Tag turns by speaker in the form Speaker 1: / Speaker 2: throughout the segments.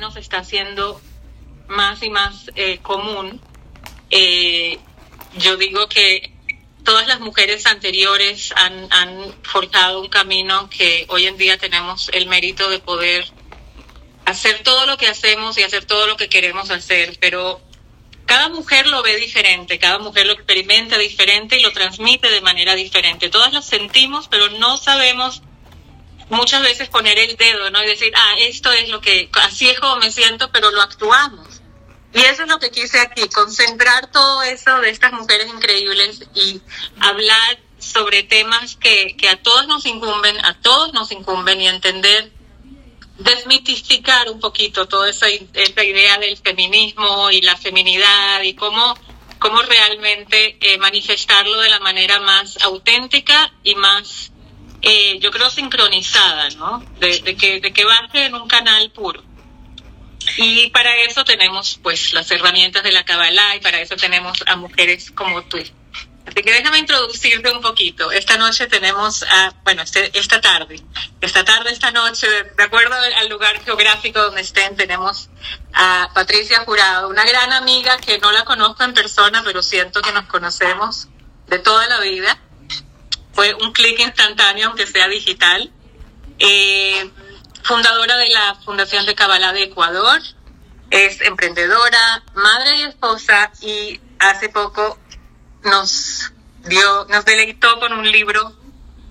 Speaker 1: camino se está haciendo más y más eh, común. Eh, yo digo que todas las mujeres anteriores han, han forjado un camino que hoy en día tenemos el mérito de poder hacer todo lo que hacemos y hacer todo lo que queremos hacer, pero cada mujer lo ve diferente, cada mujer lo experimenta diferente y lo transmite de manera diferente. Todas lo sentimos, pero no sabemos muchas veces poner el dedo, ¿no? Y decir, ah, esto es lo que, así es como me siento, pero lo actuamos. Y eso es lo que quise aquí, concentrar todo eso de estas mujeres increíbles y hablar sobre temas que, que a todos nos incumben, a todos nos incumben y entender desmitificar un poquito toda esa, esa idea del feminismo y la feminidad y cómo, cómo realmente eh, manifestarlo de la manera más auténtica y más, eh, yo creo, sincronizada, ¿no? De, de, que, de que baje en un canal puro. Y para eso tenemos pues las herramientas de la Kabbalah y para eso tenemos a mujeres como tú. Así que déjame introducirte un poquito. Esta noche tenemos, a, bueno, este, esta tarde, esta tarde, esta noche, de acuerdo al lugar geográfico donde estén, tenemos a Patricia Jurado, una gran amiga que no la conozco en persona, pero siento que nos conocemos de toda la vida. Fue un clic instantáneo, aunque sea digital. Eh, fundadora de la Fundación de Kabbalah de Ecuador, es emprendedora, madre y esposa y hace poco nos dio, nos deleitó con un libro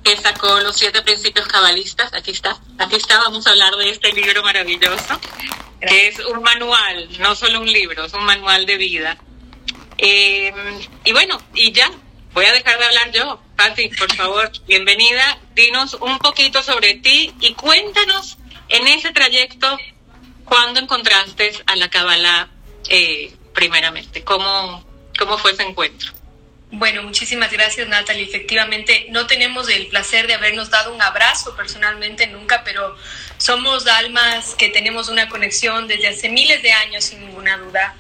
Speaker 1: que sacó los siete principios cabalistas. Aquí está, aquí está, vamos a hablar de este libro maravilloso, que es un manual, no solo un libro, es un manual de vida. Eh, y bueno, y ya, voy a dejar de hablar yo. Pati, por favor, bienvenida. Dinos un poquito sobre ti y cuéntanos en ese trayecto cuándo encontraste a la Kabbalah eh, primeramente. ¿Cómo, ¿Cómo fue ese encuentro?
Speaker 2: Bueno, muchísimas gracias Natalie. Efectivamente, no tenemos el placer de habernos dado un abrazo personalmente nunca, pero somos almas que tenemos una conexión desde hace miles de años, sin ninguna duda,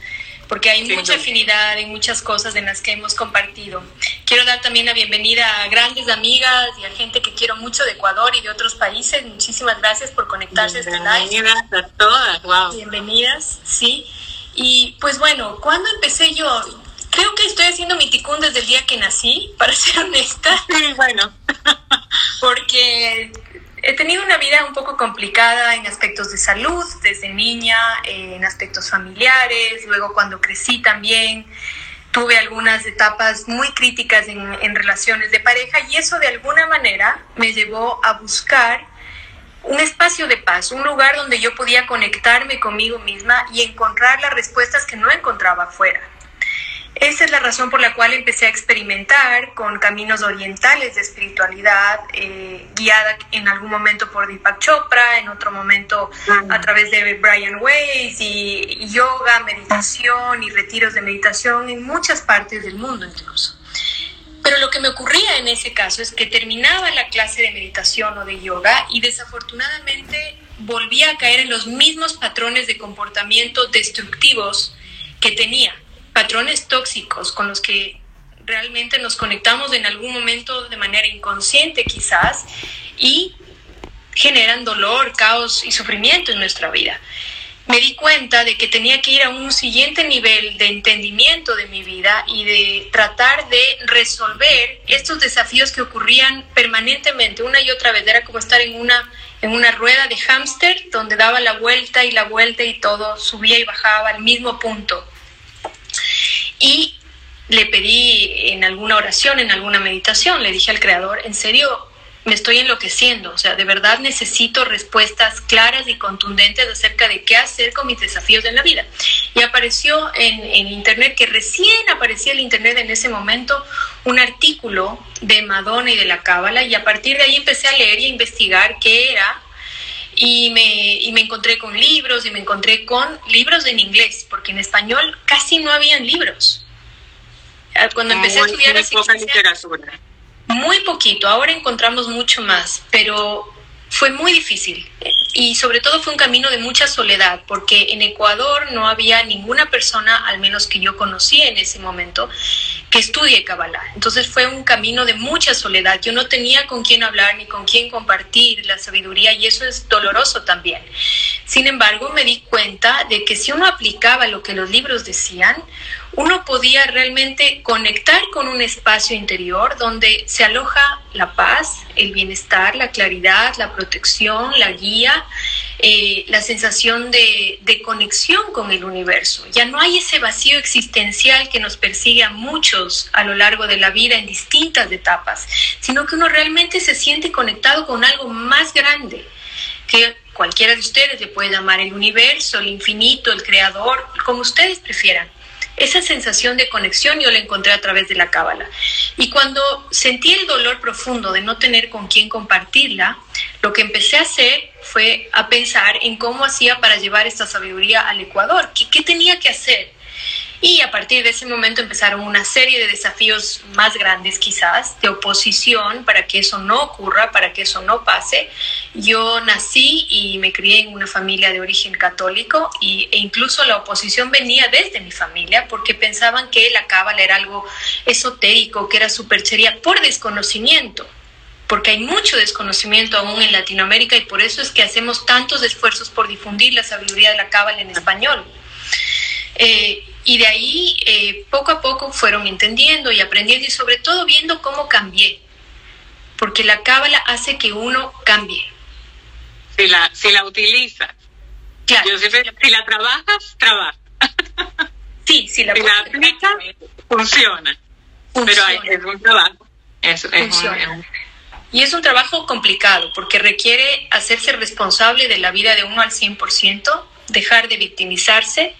Speaker 2: porque hay mucha afinidad en muchas cosas en las que hemos compartido. Quiero dar también la bienvenida a grandes amigas y a gente que quiero mucho de Ecuador y de otros países. Muchísimas gracias por conectarse a este live.
Speaker 1: Bienvenidas a todas, wow.
Speaker 2: Bienvenidas, sí. Y pues bueno, ¿cuándo empecé yo? Creo que estoy haciendo mi ticún desde el día que nací, para ser honesta.
Speaker 1: Sí, bueno.
Speaker 2: Porque he tenido una vida un poco complicada en aspectos de salud, desde niña, en aspectos familiares, luego cuando crecí también tuve algunas etapas muy críticas en, en, relaciones de pareja y eso de alguna manera me llevó a buscar un espacio de paz, un lugar donde yo podía conectarme conmigo misma y encontrar las respuestas que no encontraba afuera. Esa es la razón por la cual empecé a experimentar con caminos orientales de espiritualidad, eh, guiada en algún momento por Deepak Chopra, en otro momento a través de Brian Weiss, y yoga, meditación y retiros de meditación en muchas partes del mundo incluso. Pero lo que me ocurría en ese caso es que terminaba la clase de meditación o de yoga y desafortunadamente volvía a caer en los mismos patrones de comportamiento destructivos que tenía patrones tóxicos con los que realmente nos conectamos en algún momento de manera inconsciente quizás y generan dolor, caos y sufrimiento en nuestra vida. Me di cuenta de que tenía que ir a un siguiente nivel de entendimiento de mi vida y de tratar de resolver estos desafíos que ocurrían permanentemente una y otra vez. Era como estar en una, en una rueda de hámster donde daba la vuelta y la vuelta y todo subía y bajaba al mismo punto y le pedí en alguna oración, en alguna meditación, le dije al Creador, en serio, me estoy enloqueciendo, o sea, de verdad necesito respuestas claras y contundentes acerca de qué hacer con mis desafíos en la vida. Y apareció en, Internet, que recién aparecía el Internet en ese momento, un artículo de Madonna y de la Cábala, y a partir de ahí empecé a leer y a investigar qué era y me, y me encontré con libros y me encontré con libros en inglés, porque en español casi no habían libros. Ah, cuando empecé
Speaker 1: muy,
Speaker 2: a estudiar
Speaker 1: muy poca literatura.
Speaker 2: Muy poquito, ahora encontramos mucho más, pero fue muy difícil y sobre todo fue un camino de mucha soledad porque en Ecuador no había ninguna persona, al menos que yo conocí en ese momento, que estudie Kabbalah. Entonces fue un camino de mucha soledad. Yo no tenía con quién hablar ni con quién compartir la sabiduría y eso es doloroso también. Sin embargo, me di cuenta de que si uno aplicaba lo que los libros decían, uno podía realmente conectar con un espacio interior donde se aloja la paz, el bienestar, la claridad, la protección, la guía, eh, la sensación de, de, conexión con el universo. Ya no hay ese vacío existencial que nos persigue a muchos a lo largo de la vida en distintas etapas, sino que uno realmente se siente conectado con algo más grande que cualquiera de ustedes le puede llamar el universo, el infinito, el creador, como ustedes prefieran. Esa sensación de conexión yo la encontré a través de la cábala. Y cuando sentí el dolor profundo de no tener con quién compartirla, lo que empecé a hacer fue a pensar en cómo hacía para llevar esta sabiduría al Ecuador, qué, tenía que hacer. Y a partir de ese momento empezaron una serie de desafíos más grandes quizás, de oposición para que eso no ocurra, para que eso no pase. Yo nací y me crié en una familia de origen católico y, e incluso la oposición venía desde mi familia porque pensaban que la cábala era algo esotérico, que era superchería por desconocimiento porque hay mucho desconocimiento aún en Latinoamérica y por eso es que hacemos tantos esfuerzos por difundir la sabiduría de la cábala en español. Eh, y de ahí eh, poco a poco fueron entendiendo y aprendiendo y sobre todo viendo cómo cambié. Porque la cábala hace que uno cambie.
Speaker 1: Si la, si la utilizas. Claro. si la trabajas, trabaja.
Speaker 2: Sí, si la,
Speaker 1: si la aplicas, funciona. Pero es un trabajo. Es,
Speaker 2: funciona. y es un trabajo complicado porque requiere hacerse responsable de la vida de uno al 100%, dejar de victimizarse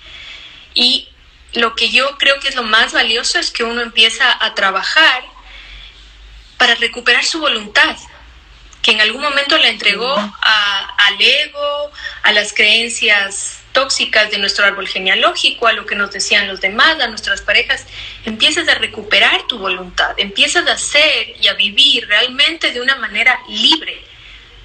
Speaker 2: y lo que yo creo que es lo más valioso es que uno empieza a trabajar para recuperar su voluntad, que en algún momento la entregó al ego, a las creencias tóxicas de nuestro árbol genealógico, a lo que nos decían los demás, a nuestras parejas, empiezas a recuperar tu voluntad, empiezas a ser y a vivir realmente de una manera libre,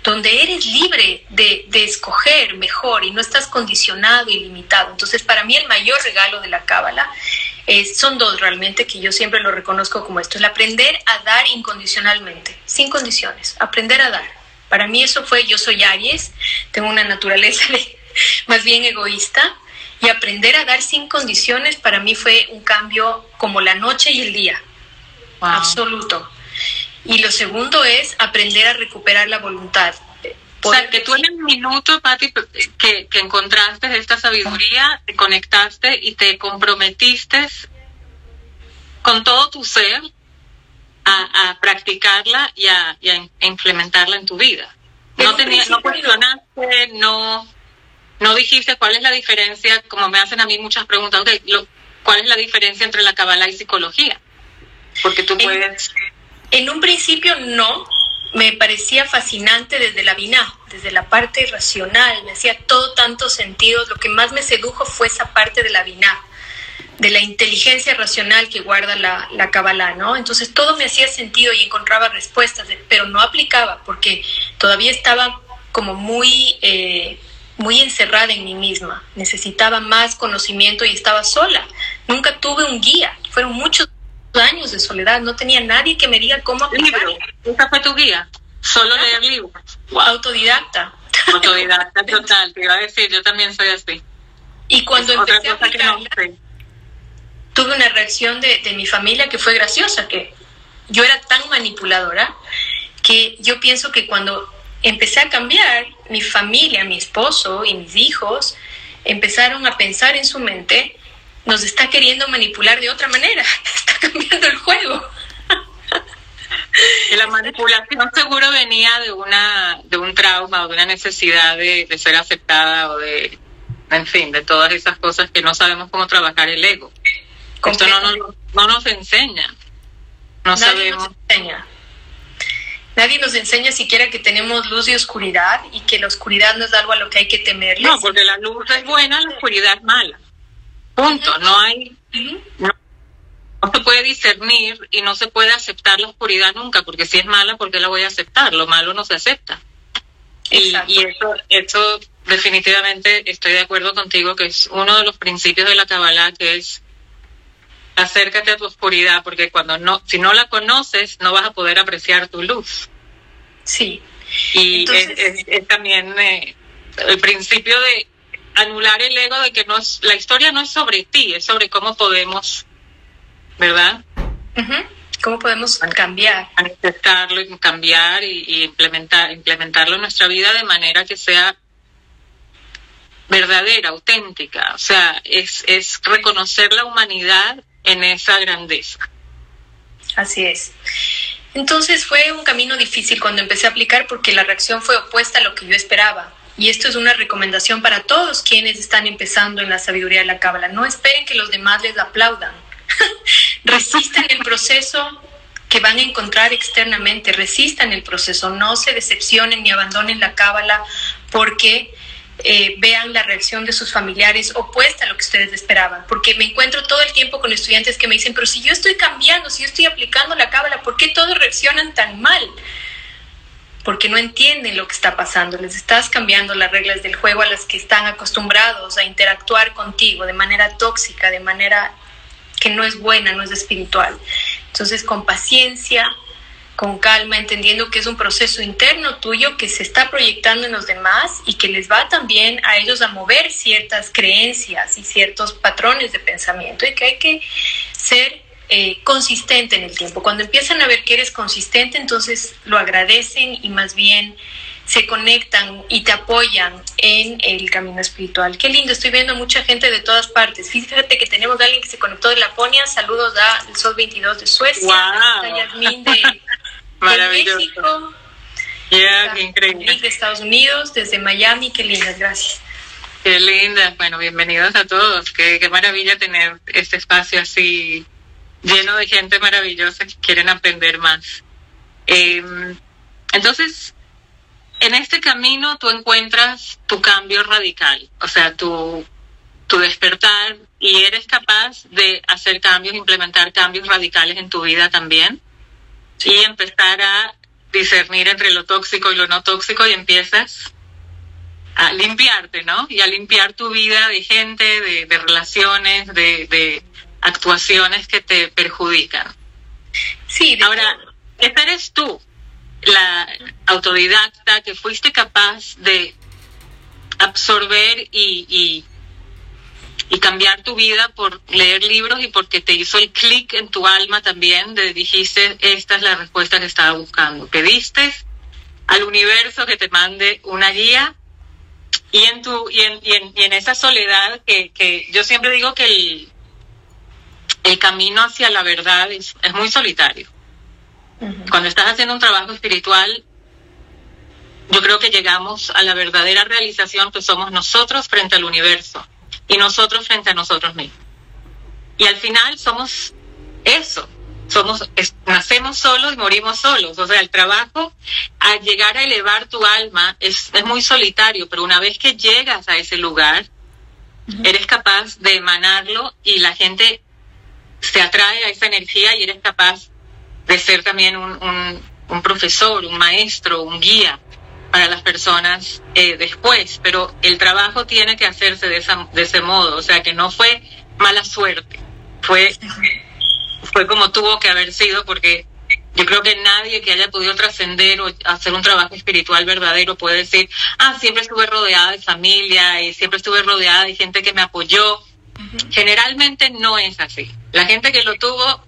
Speaker 2: donde eres libre de, escoger mejor y no estás condicionado y limitado. Entonces, para mí el mayor regalo de la cábala son dos realmente que yo siempre lo reconozco como esto, el aprender a dar incondicionalmente, sin condiciones, aprender a dar. Para mí eso fue, yo soy Aries, tengo una naturaleza más bien egoísta y aprender a dar sin condiciones para mí fue un cambio como la noche y el día, absoluto. Y lo segundo es aprender a recuperar la voluntad.
Speaker 1: O sea, que tú en el minuto, Patti, que, que encontraste esta sabiduría, te conectaste y te comprometiste con todo tu ser a, practicarla y a, implementarla en tu vida. No, tenías, no cuestionaste, no, no dijiste cuál es la diferencia, como me hacen a mí muchas preguntas, ¿cuál es la diferencia entre la Kabbalah y psicología? Porque tú puedes...
Speaker 2: En un principio no, me parecía fascinante desde la Biná, desde la parte racional, me hacía todo tanto sentido. Lo que más me sedujo fue esa parte de la Biná, de la inteligencia racional que guarda la, la Kabbalah, ¿no? Entonces todo me hacía sentido y encontraba respuestas, pero no aplicaba porque todavía estaba como muy, eh, muy encerrada en mí misma. Necesitaba más conocimiento y estaba sola. Nunca tuve un guía. Fueron muchos años de soledad, no tenía nadie que me diga cómo aplicar.
Speaker 1: ¿Esa fue tu guía? ¿Solo leer libros?
Speaker 2: Autodidacta.
Speaker 1: Autodidacta total, te iba a decir, yo también soy así.
Speaker 2: Y cuando empecé a aplicar, tuve una reacción de, de mi familia que fue graciosa, que yo era tan manipuladora que yo pienso que cuando empecé a cambiar, mi familia, mi esposo y mis hijos empezaron a pensar en su mente nos está queriendo manipular de otra manera, está cambiando el juego.
Speaker 1: Y la manipulación seguro venía de una de un trauma o de una necesidad de, ser aceptada o de, en fin, de todas esas cosas que no sabemos cómo trabajar el ego. Esto no nos, no nos enseña. No Nadie sabemos.
Speaker 2: Nos enseña. Nadie nos enseña siquiera que tenemos luz y oscuridad y que la oscuridad no es algo a lo que hay que temerle.
Speaker 1: No, porque la luz es buena, la oscuridad es mala. Punto. No hay. No, se puede discernir y no se puede aceptar la oscuridad nunca, porque si es mala, ¿por qué la voy a aceptar? Lo malo no se acepta. Y, y, eso, eso definitivamente estoy de acuerdo contigo que es uno de los principios de la Kabbalah, que es acércate a tu oscuridad, porque cuando no, si no la conoces, no vas a poder apreciar tu luz.
Speaker 2: Sí.
Speaker 1: Y es, también eh, el principio de anular el ego de que no es, la historia no es sobre ti, es sobre cómo podemos, ¿verdad?
Speaker 2: ¿Cómo podemos cambiar?
Speaker 1: Manifestarlo y cambiar y, implementar, implementarlo en nuestra vida de manera que sea verdadera, auténtica. O sea, es, es reconocer la humanidad en esa grandeza.
Speaker 2: Así es. Entonces fue un camino difícil cuando empecé a aplicar porque la reacción fue opuesta a lo que yo esperaba. Y esto es una recomendación para todos quienes están empezando en la sabiduría de la cábala. No esperen que los demás les aplaudan. resistan el proceso que van a encontrar externamente, resistan el proceso, no se decepcionen ni abandonen la cábala porque eh, vean la reacción de sus familiares opuesta a lo que ustedes esperaban. Porque me encuentro todo el tiempo con estudiantes que me dicen, pero si yo estoy cambiando, si yo estoy aplicando la cábala, ¿por qué todos reaccionan tan mal? Porque no entienden lo que está pasando. Les estás cambiando las reglas del juego a las que están acostumbrados a interactuar contigo de manera tóxica, de manera que no es buena, no es espiritual. Entonces, con paciencia, con calma, entendiendo que es un proceso interno tuyo que se está proyectando en los demás y que les va también a ellos a mover ciertas creencias y ciertos patrones de pensamiento y que hay que ser eh, consistente en el tiempo. Cuando empiezan a ver que eres consistente, entonces lo agradecen y más bien se conectan y te apoyan en el camino espiritual. Qué lindo, estoy viendo mucha gente de todas partes. Fíjate que tenemos a alguien que se conectó de Laponia, saludos a El Sol 22 de Suecia,
Speaker 1: wow.
Speaker 2: a Yasmín de, de México,
Speaker 1: yeah, increíble.
Speaker 2: de Estados Unidos, desde Miami, qué lindas, gracias.
Speaker 1: Qué linda, bueno, bienvenidos a todos, qué, qué maravilla tener este espacio así lleno de gente maravillosa que quieren aprender más. Eh, entonces, en este camino tú encuentras tu cambio radical, o sea, tu, tu despertar y eres capaz de hacer cambios, implementar cambios radicales en tu vida también y empezar a discernir entre lo tóxico y lo no tóxico y empiezas a limpiarte, ¿no? Y a limpiar tu vida de gente, de, de relaciones, de, de actuaciones que te perjudican.
Speaker 2: Sí,
Speaker 1: ahora, esta eres tú, la autodidacta que fuiste capaz de absorber y, y, y cambiar tu vida por leer libros y porque te hizo el clic en tu alma también, de dijiste, esta es la respuesta que estaba buscando. Pediste al universo que te mande una guía y en tu y en, y en, y en esa soledad que, que yo siempre digo que el, el camino hacia la verdad es, es muy solitario. Cuando estás haciendo un trabajo espiritual, yo creo que llegamos a la verdadera realización que somos nosotros frente al universo y nosotros frente a nosotros mismos. Y al final somos eso, somos es, nacemos solos y morimos solos. O sea, el trabajo a llegar a elevar tu alma es, es muy solitario, pero una vez que llegas a ese lugar, eres capaz de emanarlo y la gente se atrae a esa energía y eres capaz de ser también un, un, profesor, un maestro, un guía para las personas eh, después, pero el trabajo tiene que hacerse de, esa, de ese modo, o sea que no fue mala suerte, fue, fue como tuvo que haber sido porque yo creo que nadie que haya podido trascender o hacer un trabajo espiritual verdadero puede decir, ah, siempre estuve rodeada de familia y siempre estuve rodeada de gente que me apoyó. Generalmente no es así. La gente que lo tuvo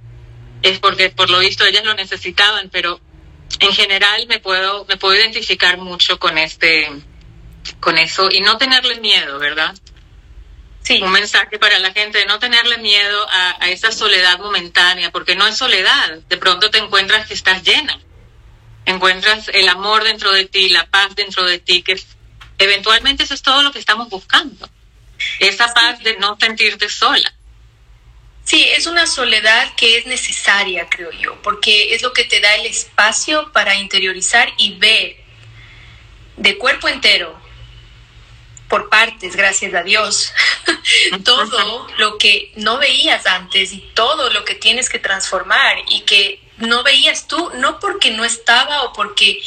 Speaker 1: es porque por lo visto ellas lo necesitaban, pero en general me puedo me puedo identificar mucho con este con eso y no tenerle miedo, ¿verdad?
Speaker 2: Sí.
Speaker 1: Un mensaje para la gente de no tenerle miedo a, a, esa soledad momentánea, porque no es soledad. De pronto te encuentras que estás llena. Encuentras el amor dentro de ti, la paz dentro de ti, que eventualmente eso es todo lo que estamos buscando. Esa paz de no sentirte sola.
Speaker 2: Sí, es una soledad que es necesaria, creo yo, porque es lo que te da el espacio para interiorizar y ver de cuerpo entero, por partes, gracias a Dios, todo lo que no veías antes y todo lo que tienes que transformar y que no veías tú, no porque no estaba o porque,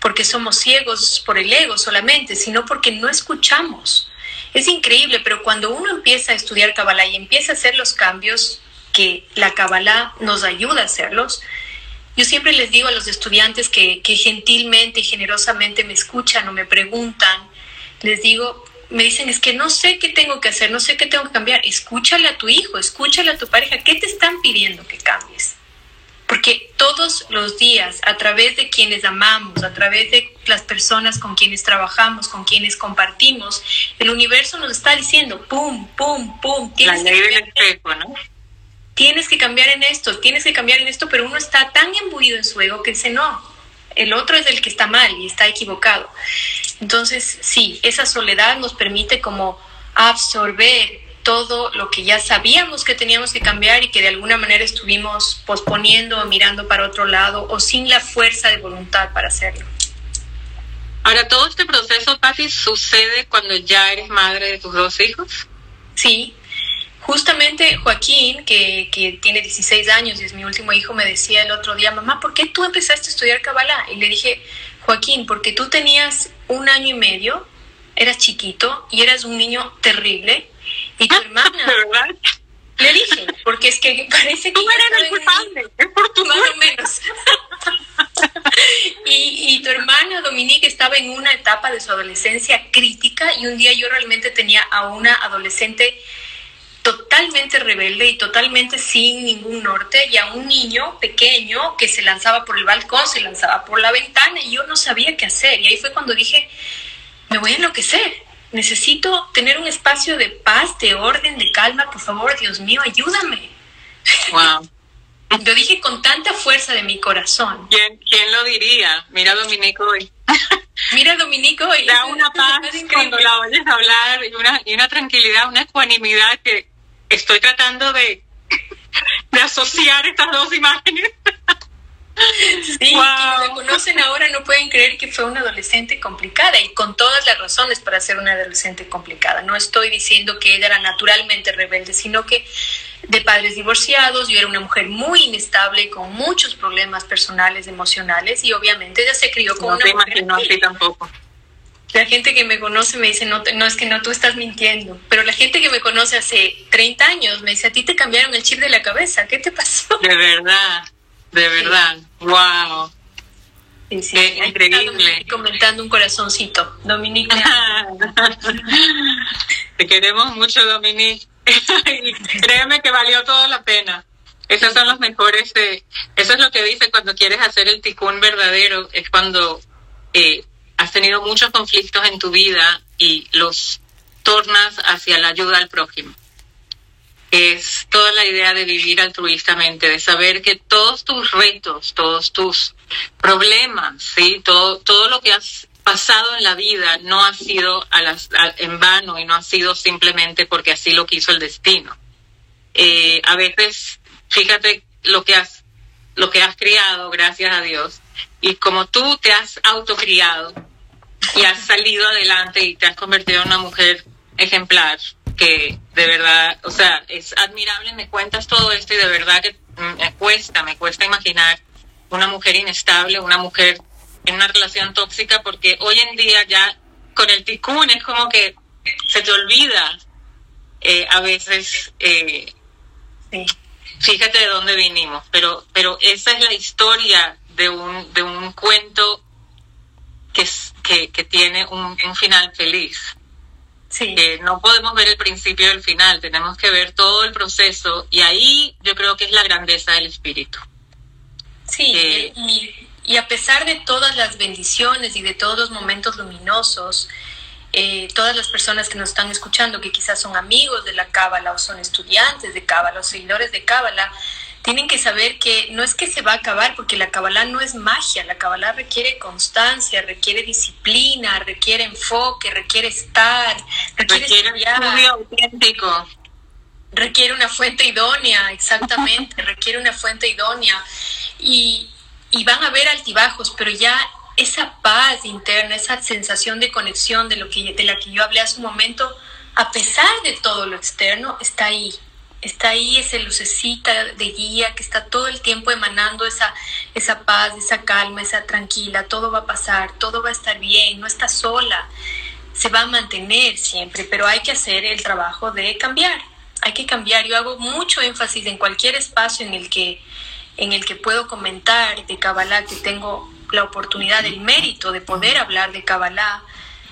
Speaker 2: porque somos ciegos por el ego solamente, sino porque no escuchamos. Es increíble, pero cuando uno empieza a estudiar Kabbalah y empieza a hacer los cambios que la Kabbalah nos ayuda a hacerlos, yo siempre les digo a los estudiantes que, que gentilmente y generosamente me escuchan o me preguntan, les digo, me dicen, es que no sé qué tengo que hacer, no sé qué tengo que cambiar. Escúchale a tu hijo, escúchale a tu pareja, ¿qué te están pidiendo que cambies? Porque todos los días, a través de quienes amamos, a través de las personas con quienes trabajamos, con quienes compartimos, el universo nos está diciendo, pum, pum, pum.
Speaker 1: Tienes La ley del espejo, ¿no?
Speaker 2: Tienes que cambiar en esto, tienes que cambiar en esto, pero uno está tan embuido en su ego que dice, no, el otro es el que está mal y está equivocado. Entonces, sí, esa soledad nos permite como absorber todo lo que ya sabíamos que teníamos que cambiar y que de alguna manera estuvimos posponiendo o mirando para otro lado o sin la fuerza de voluntad para hacerlo.
Speaker 1: Ahora, ¿todo este proceso, Patti, sucede cuando ya eres madre de tus dos hijos?
Speaker 2: Sí, Justamente Joaquín, que, que, tiene 16 años y es mi último hijo, me decía el otro día, mamá, ¿por qué tú empezaste a estudiar Kabbalah? Y le dije, Joaquín, porque tú tenías un año y medio, eras chiquito y eras un niño terrible, y tu hermana... Le dije, porque es que parece que...
Speaker 1: Tú eres el culpable, es por tu
Speaker 2: Más o menos. y, y tu hermana Dominique estaba en una etapa de su adolescencia crítica y un día yo realmente tenía a una adolescente totalmente rebelde y totalmente sin ningún norte y a un niño pequeño que se lanzaba por el balcón, se lanzaba por la ventana y yo no sabía qué hacer. Y ahí fue cuando dije, me voy a enloquecer, necesito tener un espacio de paz, de orden, de calma, por favor, Dios mío, ayúdame.
Speaker 1: Wow.
Speaker 2: Lo dije con tanta fuerza de mi corazón.
Speaker 1: ¿Quién, quién lo diría? Mira Dominico hoy.
Speaker 2: Mira Dominico hoy.
Speaker 1: Da una paz cuando la oyes hablar y una, y una tranquilidad, una ecuanimidad que estoy tratando de, de asociar estas dos imágenes.
Speaker 2: Sí, quienes la conocen ahora no pueden creer que fue una adolescente complicada y con todas las razones para ser una adolescente complicada. No estoy diciendo que ella era naturalmente rebelde, sino que de padres divorciados, yo era una mujer muy inestable, con muchos problemas personales, emocionales y obviamente ella se crió con
Speaker 1: no
Speaker 2: una
Speaker 1: te
Speaker 2: mujer
Speaker 1: imagino así tampoco.
Speaker 2: La gente que me conoce me dice, no, no, es que no, tú estás mintiendo. Pero la gente que me conoce hace 30 años me dice, a ti te cambiaron el chip de la cabeza, ¿qué te pasó?
Speaker 1: De verdad, de verdad, wow.
Speaker 2: Sí, sí.
Speaker 1: Qué increíble.
Speaker 2: Comentando un corazoncito. Dominique.
Speaker 1: Te queremos mucho, Dominique. Y Créeme que valió toda la pena. Esos son los mejores. eh, eso es lo que dice cuando quieres hacer el ticún verdadero. Es cuando eh, has tenido muchos conflictos en tu vida y los tornas hacia la ayuda al prójimo. Es toda la idea de vivir altruistamente, de saber que todos tus retos, todos tus problemas, sí, todo, todo lo que has pasado en la vida no ha sido en vano y no ha sido simplemente porque así lo quiso el destino. Eh, a veces, fíjate lo que has, lo que has criado, gracias a Dios, y como tú te has autocriado y has salido adelante y te has convertido en una mujer ejemplar, que de verdad, o sea, es admirable, me cuentas todo esto y de verdad que mm, me cuesta, me cuesta imaginar una mujer inestable, una mujer en una relación tóxica, porque hoy en día ya con el ticún es como que se te olvida eh, a veces, eh,
Speaker 2: Sí.
Speaker 1: fíjate de dónde vinimos, pero, pero esa es la historia de un, de un cuento que, es- que, que tiene un, un final feliz.
Speaker 2: Sí.
Speaker 1: Que no podemos ver el principio del final, tenemos que ver todo el proceso y ahí yo creo que es la grandeza del espíritu.
Speaker 2: Sí,
Speaker 1: Eh,
Speaker 2: y, y a pesar de todas las bendiciones y de todos los momentos luminosos, eh, todas las personas que nos están escuchando, que quizás son amigos de la Cábala o son estudiantes de Cábala o seguidores de Cábala, tienen que saber que no es que se va a acabar, porque la Kabbalah no es magia, la Kabbalah requiere constancia, requiere disciplina, requiere enfoque, requiere estar, requiere,
Speaker 1: Requiere
Speaker 2: estudiar
Speaker 1: estudio auténtico.
Speaker 2: requiere una fuente idónea, exactamente, requiere una fuente idónea. Y, y van a haber altibajos, pero ya esa paz interna, esa sensación de conexión de, lo que, de la que yo hablé hace un momento, a pesar de todo lo externo, está ahí. Está ahí esa lucecita de guía que está todo el tiempo emanando esa, esa paz, esa calma, esa tranquila, todo va a pasar, todo va a estar bien, no está sola, se va a mantener siempre, pero hay que hacer el trabajo de cambiar, hay que cambiar. Yo hago mucho énfasis en cualquier espacio en el que, en el que puedo comentar de Kabbalah, que tengo la oportunidad, el mérito de poder hablar de Kabbalah,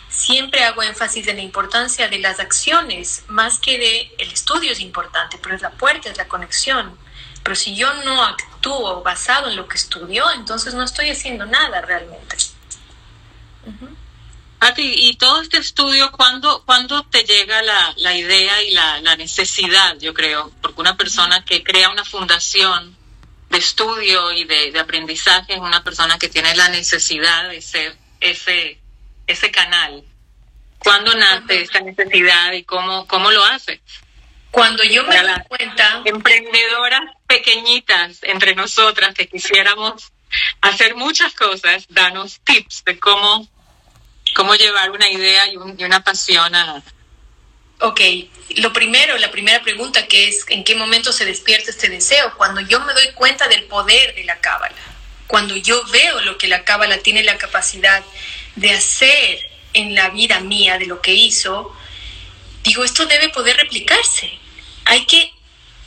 Speaker 2: siempre hago énfasis en la importancia de las acciones, más que de el estudio es importante, pero es la puerta, es la conexión. Pero si yo no actúo basado en lo que estudio, entonces no estoy haciendo nada realmente.
Speaker 1: A ti, y todo este estudio, ¿cuándo, ¿cuándo te llega la, la idea y la, la, necesidad, yo creo? Porque una persona que crea una fundación de estudio y de, de aprendizaje es una persona que tiene la necesidad de ser ese, ese canal. ¿Cuándo nace esta necesidad y cómo, cómo lo hace?
Speaker 2: Cuando yo me doy cuenta...
Speaker 1: Emprendedoras pequeñitas entre nosotras que quisiéramos hacer muchas cosas, danos tips de cómo cómo llevar una idea y, una pasión a...
Speaker 2: Ok, lo primero, la primera pregunta que es, ¿en qué momento se despierta este deseo? Cuando yo me doy cuenta del poder de la cábala, cuando yo veo lo que la cábala tiene la capacidad de hacer en la vida mía, de lo que hizo, digo, esto debe poder replicarse. Hay que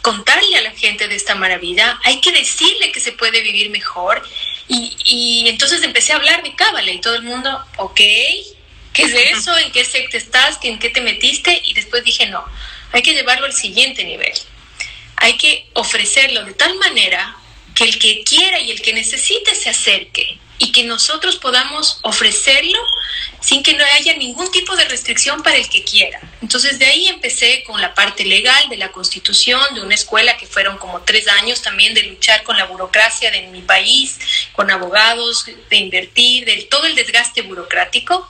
Speaker 2: contarle a la gente de esta maravilla, hay que decirle que se puede vivir mejor y, entonces empecé a hablar de Cábala y todo el mundo, ok, ¿qué es eso? ¿En qué secta estás? ¿En qué te metiste? Y después dije, no, hay que llevarlo al siguiente nivel. Hay que ofrecerlo de tal manera que el que quiera y el que necesite se acerque y que nosotros podamos ofrecerlo sin que no haya ningún tipo de restricción para el que quiera. Entonces de ahí empecé con la parte legal de la constitución, de una escuela que fueron como tres años también de luchar con la burocracia de mi país, con abogados, de invertir, de todo el desgaste burocrático,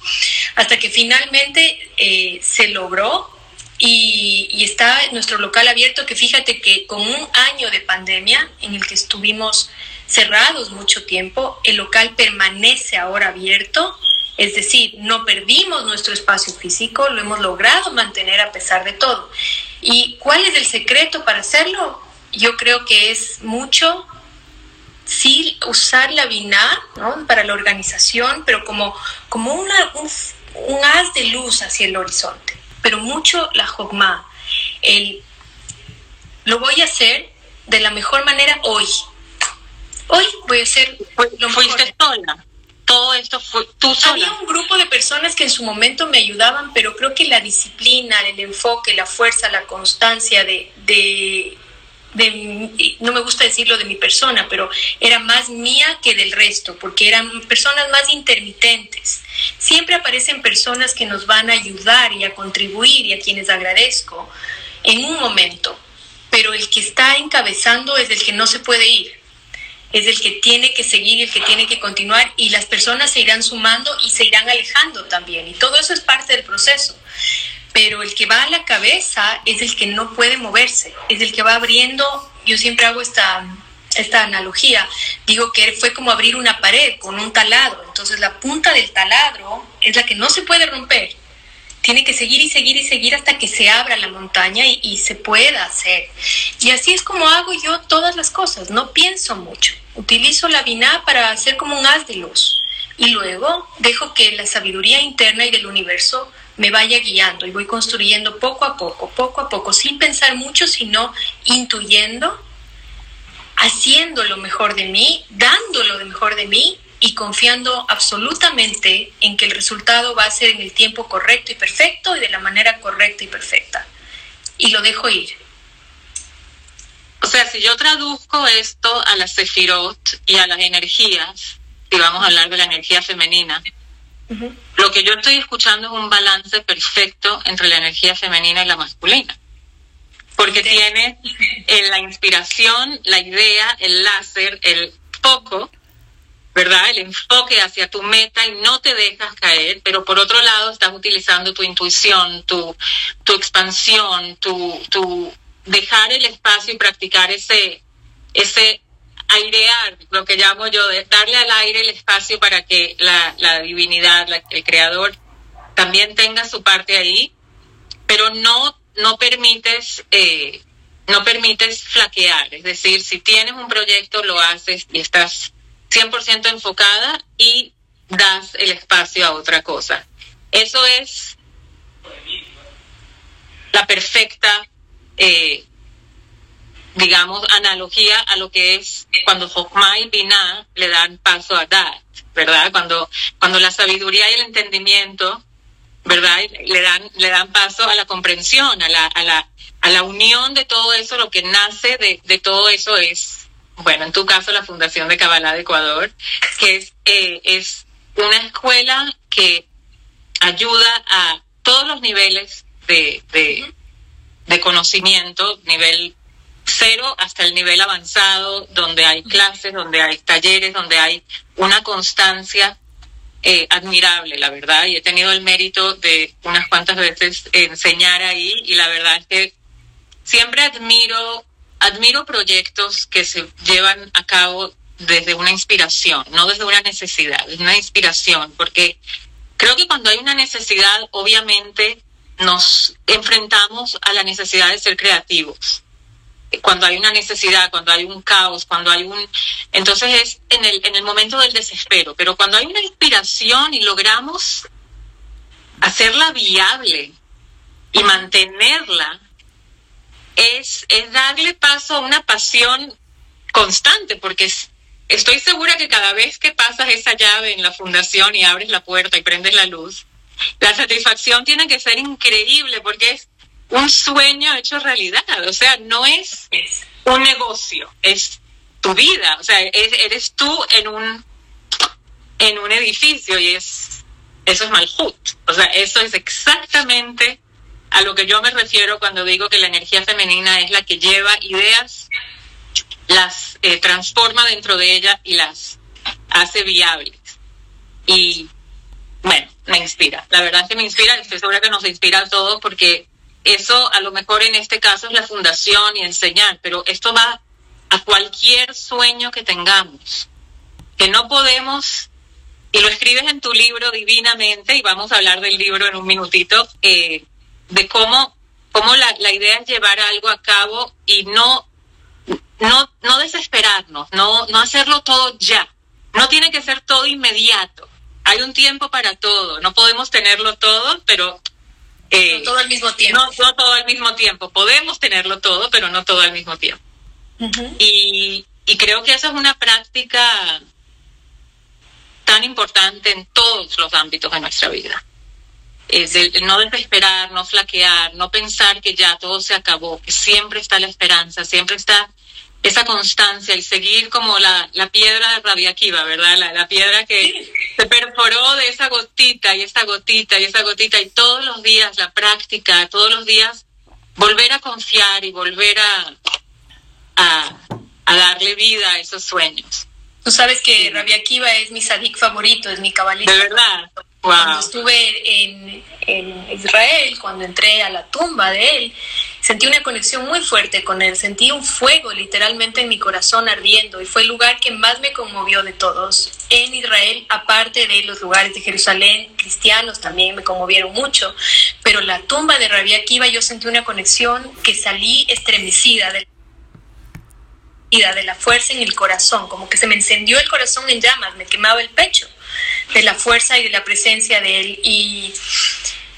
Speaker 2: hasta que finalmente eh, se logró y, está nuestro local abierto que fíjate que con un año de pandemia en el que estuvimos cerrados mucho tiempo, el local permanece ahora abierto, es decir, no perdimos nuestro espacio físico, lo hemos logrado mantener a pesar de todo. ¿Y cuál es el secreto para hacerlo? Yo creo que es mucho sí usar la BINA para la organización, pero como, como una, un, un, haz de luz hacia el horizonte, pero mucho la Jogma. El, lo voy a hacer de la mejor manera hoy, Hoy voy a ser
Speaker 1: lo Fuiste sola. Todo esto fue tú sola.
Speaker 2: Había un grupo de personas que en su momento me ayudaban, pero creo que la disciplina, el enfoque, la fuerza, la constancia de, de, de no me gusta decirlo de mi persona, pero era más mía que del resto, porque eran personas más intermitentes. Siempre aparecen personas que nos van a ayudar y a contribuir y a quienes agradezco en un momento, pero el que está encabezando es el que no se puede ir es el que tiene que seguir el que tiene que continuar y las personas se irán sumando y se irán alejando también y todo eso es parte del proceso. Pero el que va a la cabeza es el que no puede moverse, es el que va abriendo, yo siempre hago esta, esta analogía, digo que fue como abrir una pared con un taladro, entonces la punta del taladro es la que no se puede romper tiene que seguir y seguir y seguir hasta que se abra la montaña y, se pueda hacer. Y así es como hago yo todas las cosas, no pienso mucho. Utilizo la biná para hacer como un haz de luz y luego dejo que la sabiduría interna y del universo me vaya guiando y voy construyendo poco a poco, poco a poco, sin pensar mucho, sino intuyendo, haciendo lo mejor de mí, dando lo mejor de mí y confiando absolutamente en que el resultado va a ser en el tiempo correcto y perfecto y de la manera correcta y perfecta. Y lo dejo ir.
Speaker 1: O sea, si yo traduzco esto a la sefirot y a las energías, si vamos a hablar de la energía femenina, lo que yo estoy escuchando es un balance perfecto entre la energía femenina y la masculina. Porque tiene la inspiración, la idea, el láser, el foco, ¿verdad? El enfoque hacia tu meta y no te dejas caer, pero por otro lado estás utilizando tu intuición, tu, tu expansión, tu, tu dejar el espacio y practicar ese, ese airear, lo que llamo yo, de darle al aire el espacio para que la, la divinidad, el creador, también tenga su parte ahí, pero no, no permites, eh, no permites flaquear, es decir, si tienes un proyecto, lo haces y estás 100% enfocada y das el espacio a otra cosa. Eso es la perfecta, eh, digamos, analogía a lo que es cuando Jokma y Binah le dan paso a Dat, ¿verdad? Cuando, cuando la sabiduría y el entendimiento ¿verdad? Le dan, le dan paso a la comprensión, a la, a la, a la unión de todo eso, lo que nace de, de todo eso es, bueno, en tu caso la Fundación de Kabbalah de Ecuador, que es, eh, es una escuela que ayuda a todos los niveles de, de, de conocimiento, nivel cero hasta el nivel avanzado, donde hay clases, donde hay talleres, donde hay una constancia eh, admirable, la verdad, y he tenido el mérito de unas cuantas veces enseñar ahí y la verdad es que siempre admiro, admiro proyectos que se llevan a cabo desde una inspiración, no desde una necesidad, es una inspiración, porque creo que cuando hay una necesidad, obviamente nos enfrentamos a la necesidad de ser creativos cuando hay una necesidad, cuando hay un caos, cuando hay un... Entonces es en el, en el momento del desespero, pero cuando hay una inspiración y logramos hacerla viable y mantenerla, es, es darle paso a una pasión constante, porque estoy segura que cada vez que pasas esa llave en la fundación y abres la puerta y prendes la luz, la satisfacción tiene que ser increíble porque es un sueño hecho realidad. O sea, no es un negocio, es tu vida. O sea, eres tú en un, en un edificio y es, eso es Malhut. O sea, eso es exactamente a lo que yo me refiero cuando digo que la energía femenina es la que lleva ideas, las eh, transforma dentro de ella y las hace viables. Y bueno, me inspira. La verdad es que me inspira, estoy segura que nos inspira a todos porque eso a lo mejor en este caso es la fundación y enseñar, pero esto va a cualquier sueño que tengamos, que no podemos, y lo escribes en tu libro divinamente, y vamos a hablar del libro en un minutito, eh, de cómo, cómo la, la idea es llevar algo a cabo y no, no, no desesperarnos, no, no hacerlo todo ya. No tiene que ser todo inmediato. Hay un tiempo para todo. No podemos tenerlo todo, pero
Speaker 2: eh, no todo al mismo tiempo.
Speaker 1: No, todo al mismo tiempo. Podemos tenerlo todo, pero no todo al mismo tiempo. y, y creo que eso es una práctica tan importante en todos los ámbitos de nuestra vida. Es el, no desesperar, no flaquear, no pensar que ya todo se acabó, que siempre está la esperanza, siempre está esa constancia, el seguir como la, la piedra de Rabiaquiva, ¿verdad? La, la piedra que se perforó de esa gotita y esa gotita y esa gotita y todos los días la práctica, todos los días volver a confiar y volver a, a, a darle vida a esos sueños.
Speaker 2: Tú sabes que Rabia Akiva es mi sadik favorito, es mi cabalista.
Speaker 1: De verdad.
Speaker 2: Cuando estuve en, en, Israel, cuando entré a la tumba de él, sentí una conexión muy fuerte con él, sentí un fuego literalmente en mi corazón ardiendo y fue el lugar que más me conmovió de todos. En Israel, aparte de los lugares de Jerusalén, cristianos también me conmovieron mucho, pero la tumba de Rabia Akiva yo sentí una conexión que salí estremecida de de la fuerza en el corazón, como que se me encendió el corazón en llamas, me quemaba el pecho de la fuerza y de la presencia de él. Y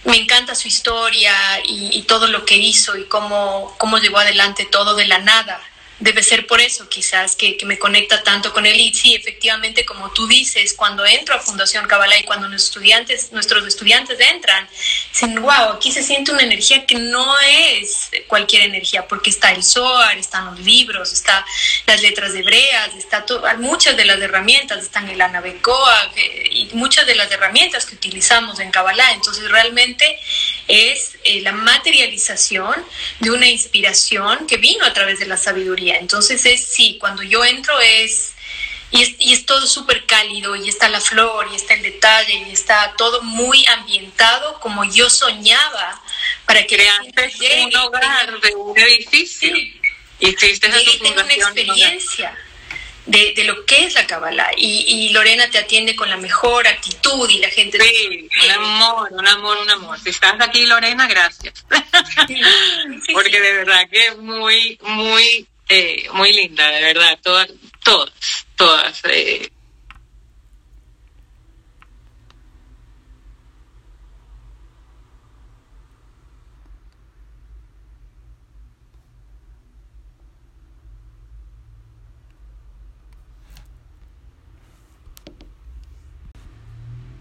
Speaker 2: me encanta su historia y, todo lo que hizo y cómo, cómo llevó adelante todo de la nada debe ser por eso quizás que, que, me conecta tanto con él. Y sí, efectivamente, como tú dices, cuando entro a Fundación Kabbalah y cuando nuestros estudiantes, nuestros estudiantes entran, dicen, wow, aquí se siente una energía que no es cualquier energía, porque está el Zohar, están los libros, está las letras hebreas, está muchas de las herramientas, están el Anabecoa eh, y muchas de las herramientas que utilizamos en Kabbalah. Entonces, realmente es eh, la materialización de una inspiración que vino a través de la sabiduría entonces es sí, cuando yo entro es, y es, y es todo súper cálido, y está la flor, y está el detalle, y está todo muy ambientado como yo soñaba para que
Speaker 1: creaste un hogar de un edificio. Sí. Y hiciste
Speaker 2: una experiencia de, de, lo que es la Kabbalah. Y, y, Lorena te atiende con la mejor actitud y la gente...
Speaker 1: Sí, un amor, un amor, un amor. Si estás aquí, Lorena, gracias. Sí, sí, Porque de verdad que es muy, muy eh, muy linda, de verdad, todas, todas, todas. Eh.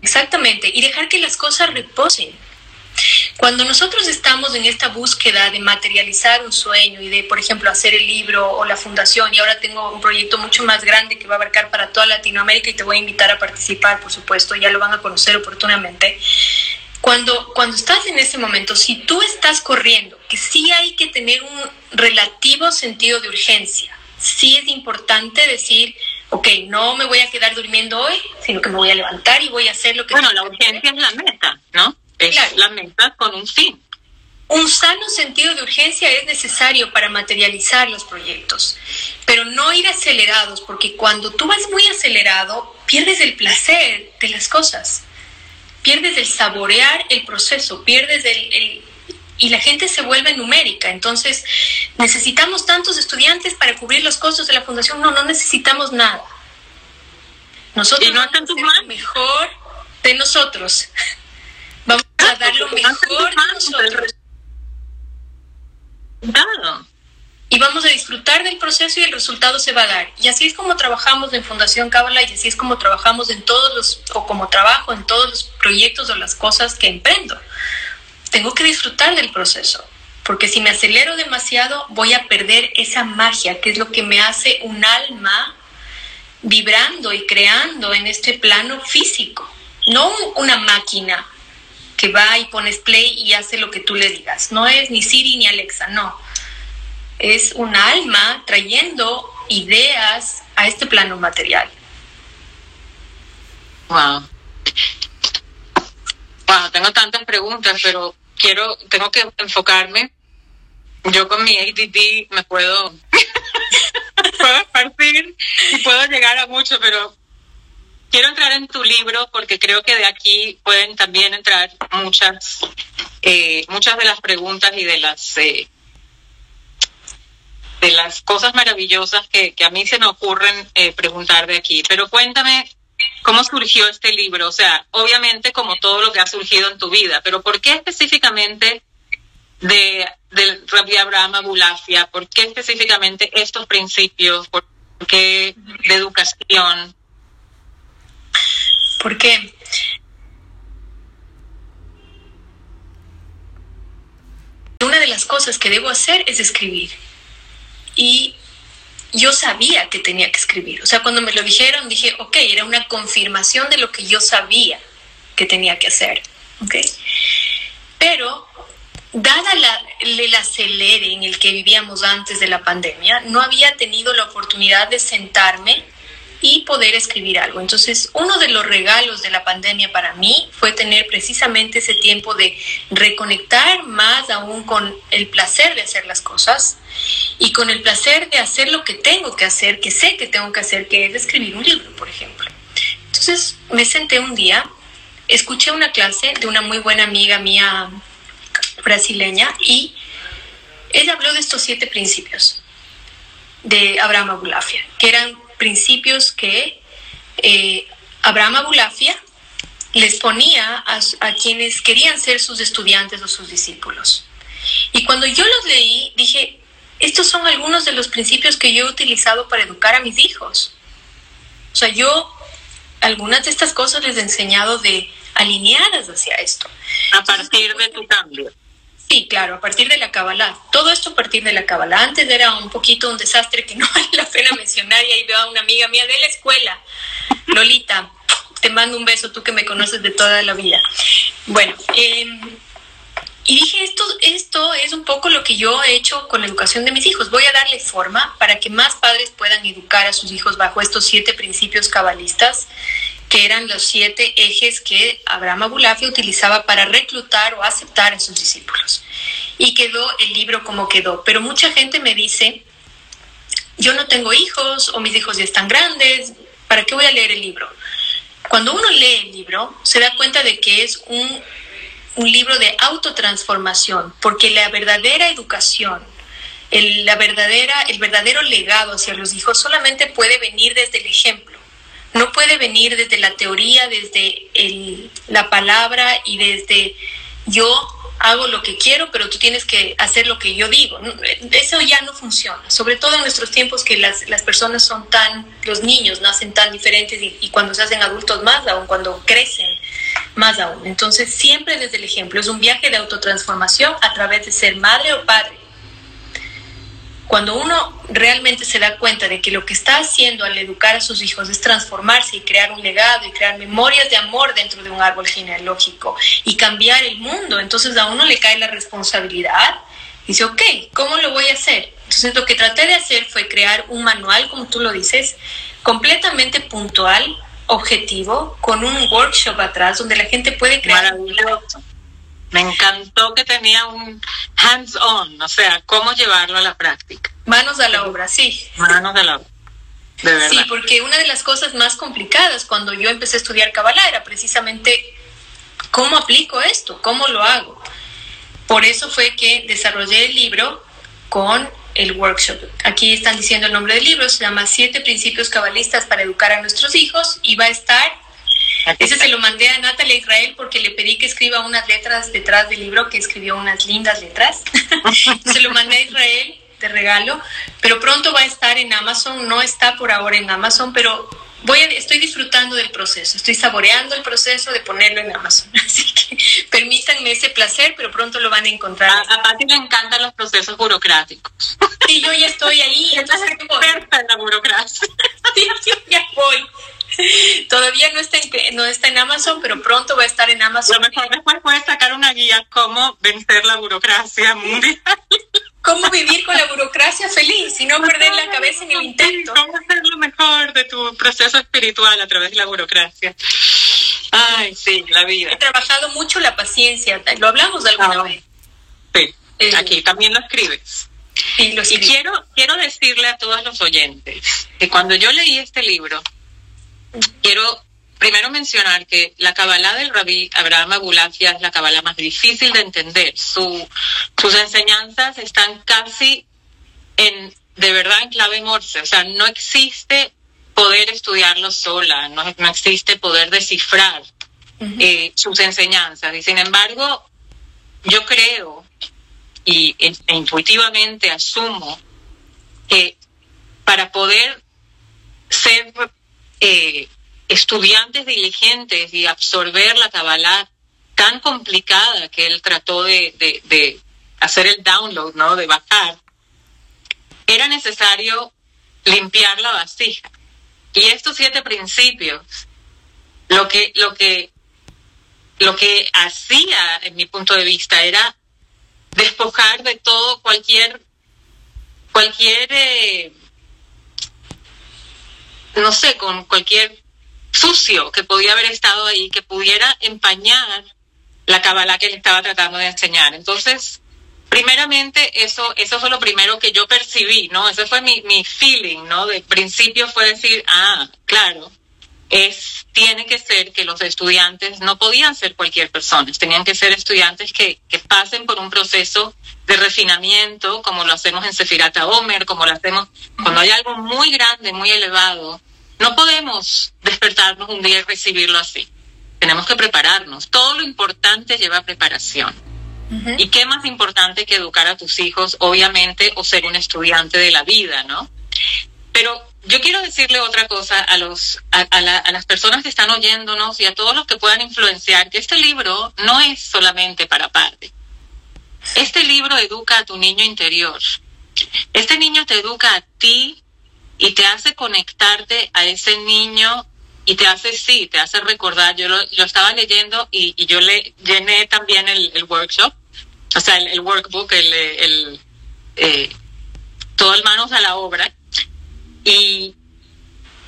Speaker 2: Exactamente, y dejar que las cosas reposen Cuando nosotros estamos en esta búsqueda de materializar un sueño y de, por ejemplo, hacer el libro o la fundación, y ahora tengo un proyecto mucho más grande que va a abarcar para toda Latinoamérica y te voy a invitar a participar, por supuesto, ya lo van a conocer oportunamente. Cuando, cuando estás en ese momento, si tú estás corriendo, que sí hay que tener un relativo sentido de urgencia, sí es importante decir, ok, no me voy a quedar durmiendo hoy, sino que me voy a levantar y voy a hacer lo que...
Speaker 1: Bueno, la urgencia es la meta, ¿no? Es la meta con un fin.
Speaker 2: Un sano sentido de urgencia es necesario para materializar los proyectos, pero no ir acelerados, porque cuando tú vas muy acelerado, pierdes el placer de las cosas, pierdes el saborear el proceso, pierdes el, y la gente se vuelve numérica. Entonces, necesitamos tantos estudiantes para cubrir los costos de la fundación. No, no necesitamos nada. Nosotros
Speaker 1: ¿Y no vamos
Speaker 2: a mejor de nosotros. A dar lo mejor de nosotros. Y vamos a disfrutar del proceso y el resultado se va a dar. Y así es como trabajamos en Fundación Cábala y así es como trabajamos en todos los, o como trabajo en todos los proyectos o las cosas que emprendo. Tengo que disfrutar del proceso, porque si me acelero demasiado voy a perder esa magia, que es lo que me hace un alma vibrando y creando en este plano físico, no una máquina que va y pones play y hace lo que tú le digas. No es ni Siri ni Alexa, no. Es un alma trayendo ideas a este plano material.
Speaker 1: Wow. Wow, tengo tantas preguntas, pero quiero, tengo que enfocarme. Yo con mi ADD me puedo, puedo partir y puedo llegar a mucho, pero quiero entrar en tu libro porque creo que de aquí pueden también entrar muchas, eh, muchas de las preguntas y de las eh, de las cosas maravillosas que, a mí se me ocurren eh, preguntar de aquí. Pero cuéntame cómo surgió este libro. O sea, obviamente como todo lo que ha surgido en tu vida, pero ¿por qué específicamente de, del Rabbi Abraham Abulafia? ¿Por qué específicamente estos principios? ¿Por qué de educación?
Speaker 2: Porque una de las cosas que debo hacer es escribir. Y yo sabía que tenía que escribir. O sea, cuando me lo dijeron, dije, ok, era una confirmación de lo que yo sabía que tenía que hacer. Ok. Pero, dada la, el acelere en el que vivíamos antes de la pandemia, no había tenido la oportunidad de sentarme y poder escribir algo. Entonces, uno de los regalos de la pandemia para mí fue tener precisamente ese tiempo de reconectar más aún con el placer de hacer las cosas y con el placer de hacer lo que tengo que hacer, que sé que tengo que hacer, que es escribir un libro, por ejemplo. Entonces, me senté un día, escuché una clase de una muy buena amiga mía brasileña y ella habló de estos siete principios de Abraham Abulafia, que eran principios que eh, Abraham Abulafia les ponía a, quienes querían ser sus estudiantes o sus discípulos. Y cuando yo los leí, dije, estos son algunos de los principios que yo he utilizado para educar a mis hijos. O sea, yo algunas de estas cosas les he enseñado de alineadas hacia esto.
Speaker 1: A partir de tu cambio.
Speaker 2: Sí, claro, a partir de la Kabbalah. Todo esto a partir de la Kabbalah. Antes era un poquito un desastre que no vale la pena mencionar y ahí veo a una amiga mía de la escuela, Lolita. Te mando un beso, tú que me conoces de toda la vida. Bueno, em, y dije, esto, esto es un poco lo que yo he hecho con la educación de mis hijos. Voy a darle forma para que más padres puedan educar a sus hijos bajo estos siete principios cabalistas que eran los siete ejes que Abraham Abulafia utilizaba para reclutar o aceptar a sus discípulos. Y quedó el libro como quedó. Pero mucha gente me dice, yo no tengo hijos o mis hijos ya están grandes, ¿para qué voy a leer el libro? Cuando uno lee el libro, se da cuenta de que es un, un libro de autotransformación, porque la verdadera educación, el, la verdadera, el verdadero legado hacia los hijos solamente puede venir desde el ejemplo no puede venir desde la teoría, desde la palabra y desde yo hago lo que quiero, pero tú tienes que hacer lo que yo digo. Eso ya no funciona, sobre todo en nuestros tiempos que las, personas son tan, los niños nacen tan diferentes y, cuando se hacen adultos más, aún cuando crecen, más aún. Entonces, siempre desde el ejemplo, es un viaje de autotransformación a través de ser madre o padre. Cuando uno realmente se da cuenta de que lo que está haciendo al educar a sus hijos es transformarse y crear un legado y crear memorias de amor dentro de un árbol genealógico y cambiar el mundo, entonces a uno le cae la responsabilidad y dice, ok, ¿cómo lo voy a hacer? Entonces lo que traté de hacer fue crear un manual, como tú lo dices, completamente puntual, objetivo, con un workshop atrás donde la gente puede crear.
Speaker 1: Maravilloso. Me encantó que tenía un hands-on, o sea, cómo llevarlo a la práctica.
Speaker 2: Manos a la obra, sí.
Speaker 1: Manos a la obra. De verdad.
Speaker 2: Sí, porque una de las cosas más complicadas cuando yo empecé a estudiar Kabbalah era precisamente cómo aplico esto, cómo lo hago. Por eso fue que desarrollé el libro con el workshop. Aquí están diciendo el nombre del libro, se llama Siete Principios Cabalistas para Educar a Nuestros Hijos y va a estar ese se lo mandé a Natalia Israel porque le pedí que escriba unas letras detrás del libro, que escribió unas lindas letras. se lo mandé a Israel de regalo, pero pronto va a estar en Amazon, no está por ahora en Amazon, pero voy estoy disfrutando del proceso, estoy saboreando el proceso de ponerlo en Amazon. Así que permítanme ese placer, pero pronto lo van a encontrar.
Speaker 1: A, a Pati le encantan los procesos burocráticos.
Speaker 2: Sí, yo ya estoy ahí, entonces
Speaker 1: voy. en la burocracia.
Speaker 2: Sí, ya voy. Todavía no está, en, no está en Amazon, pero pronto va a estar en Amazon.
Speaker 1: Lo mejor después puedes sacar una guía cómo vencer la burocracia mundial.
Speaker 2: Cómo vivir con la burocracia feliz y no perder la cabeza en el intento.
Speaker 1: Cómo hacer lo mejor de tu proceso espiritual a través de la burocracia. Ay, sí, la vida.
Speaker 2: He trabajado mucho la paciencia, lo hablamos de alguna ah, vez.
Speaker 1: Sí, eh, aquí también lo escribes.
Speaker 2: Sí, lo
Speaker 1: y quiero, quiero decirle a todos los oyentes que cuando yo leí este libro, quiero primero mencionar que la Kabbalah del Rabí Abraham Abulafia es la Kabbalah más difícil de entender. Su, sus enseñanzas están casi en, de verdad, en clave morse. O sea, no existe poder estudiarlo sola, no, no existe poder descifrar eh, sus enseñanzas. Y sin embargo, yo creo y e, e intuitivamente asumo que para poder ser eh, estudiantes diligentes y absorber la Kabbalah tan complicada que él trató de, hacer el download, ¿no? De bajar, era necesario limpiar la vasija. Y estos siete principios, lo que, lo que, lo que hacía, en mi punto de vista, era despojar de todo cualquier, cualquier eh, no sé, con cualquier sucio que podía haber estado ahí, que pudiera empañar la cabala que le estaba tratando de enseñar. Entonces, primeramente, eso, eso fue lo primero que yo percibí, ¿no? Ese fue mi, mi feeling, ¿no? De principio fue decir, ah, claro, es, tiene que ser que los estudiantes no podían ser cualquier persona, tenían que ser estudiantes que, que pasen por un proceso de refinamiento, como lo hacemos en Sefirata Omer, como lo hacemos cuando hay algo muy grande, muy elevado. No podemos despertarnos un día y recibirlo así. Tenemos que prepararnos. Todo lo importante lleva preparación. ¿Y qué más importante que educar a tus hijos, obviamente, o ser un estudiante de la vida, ¿no? Pero yo quiero decirle otra cosa a, los, a, a, las personas que están oyéndonos y a todos los que puedan influenciar, que este libro no es solamente para padres. Este libro educa a tu niño interior. Este niño te educa a ti y te hace conectarte a ese niño y te hace, sí, te hace recordar. Yo lo, estaba leyendo y, yo le llené también el, workshop, o sea, el, workbook, el, el eh, todo el manos a la obra. Y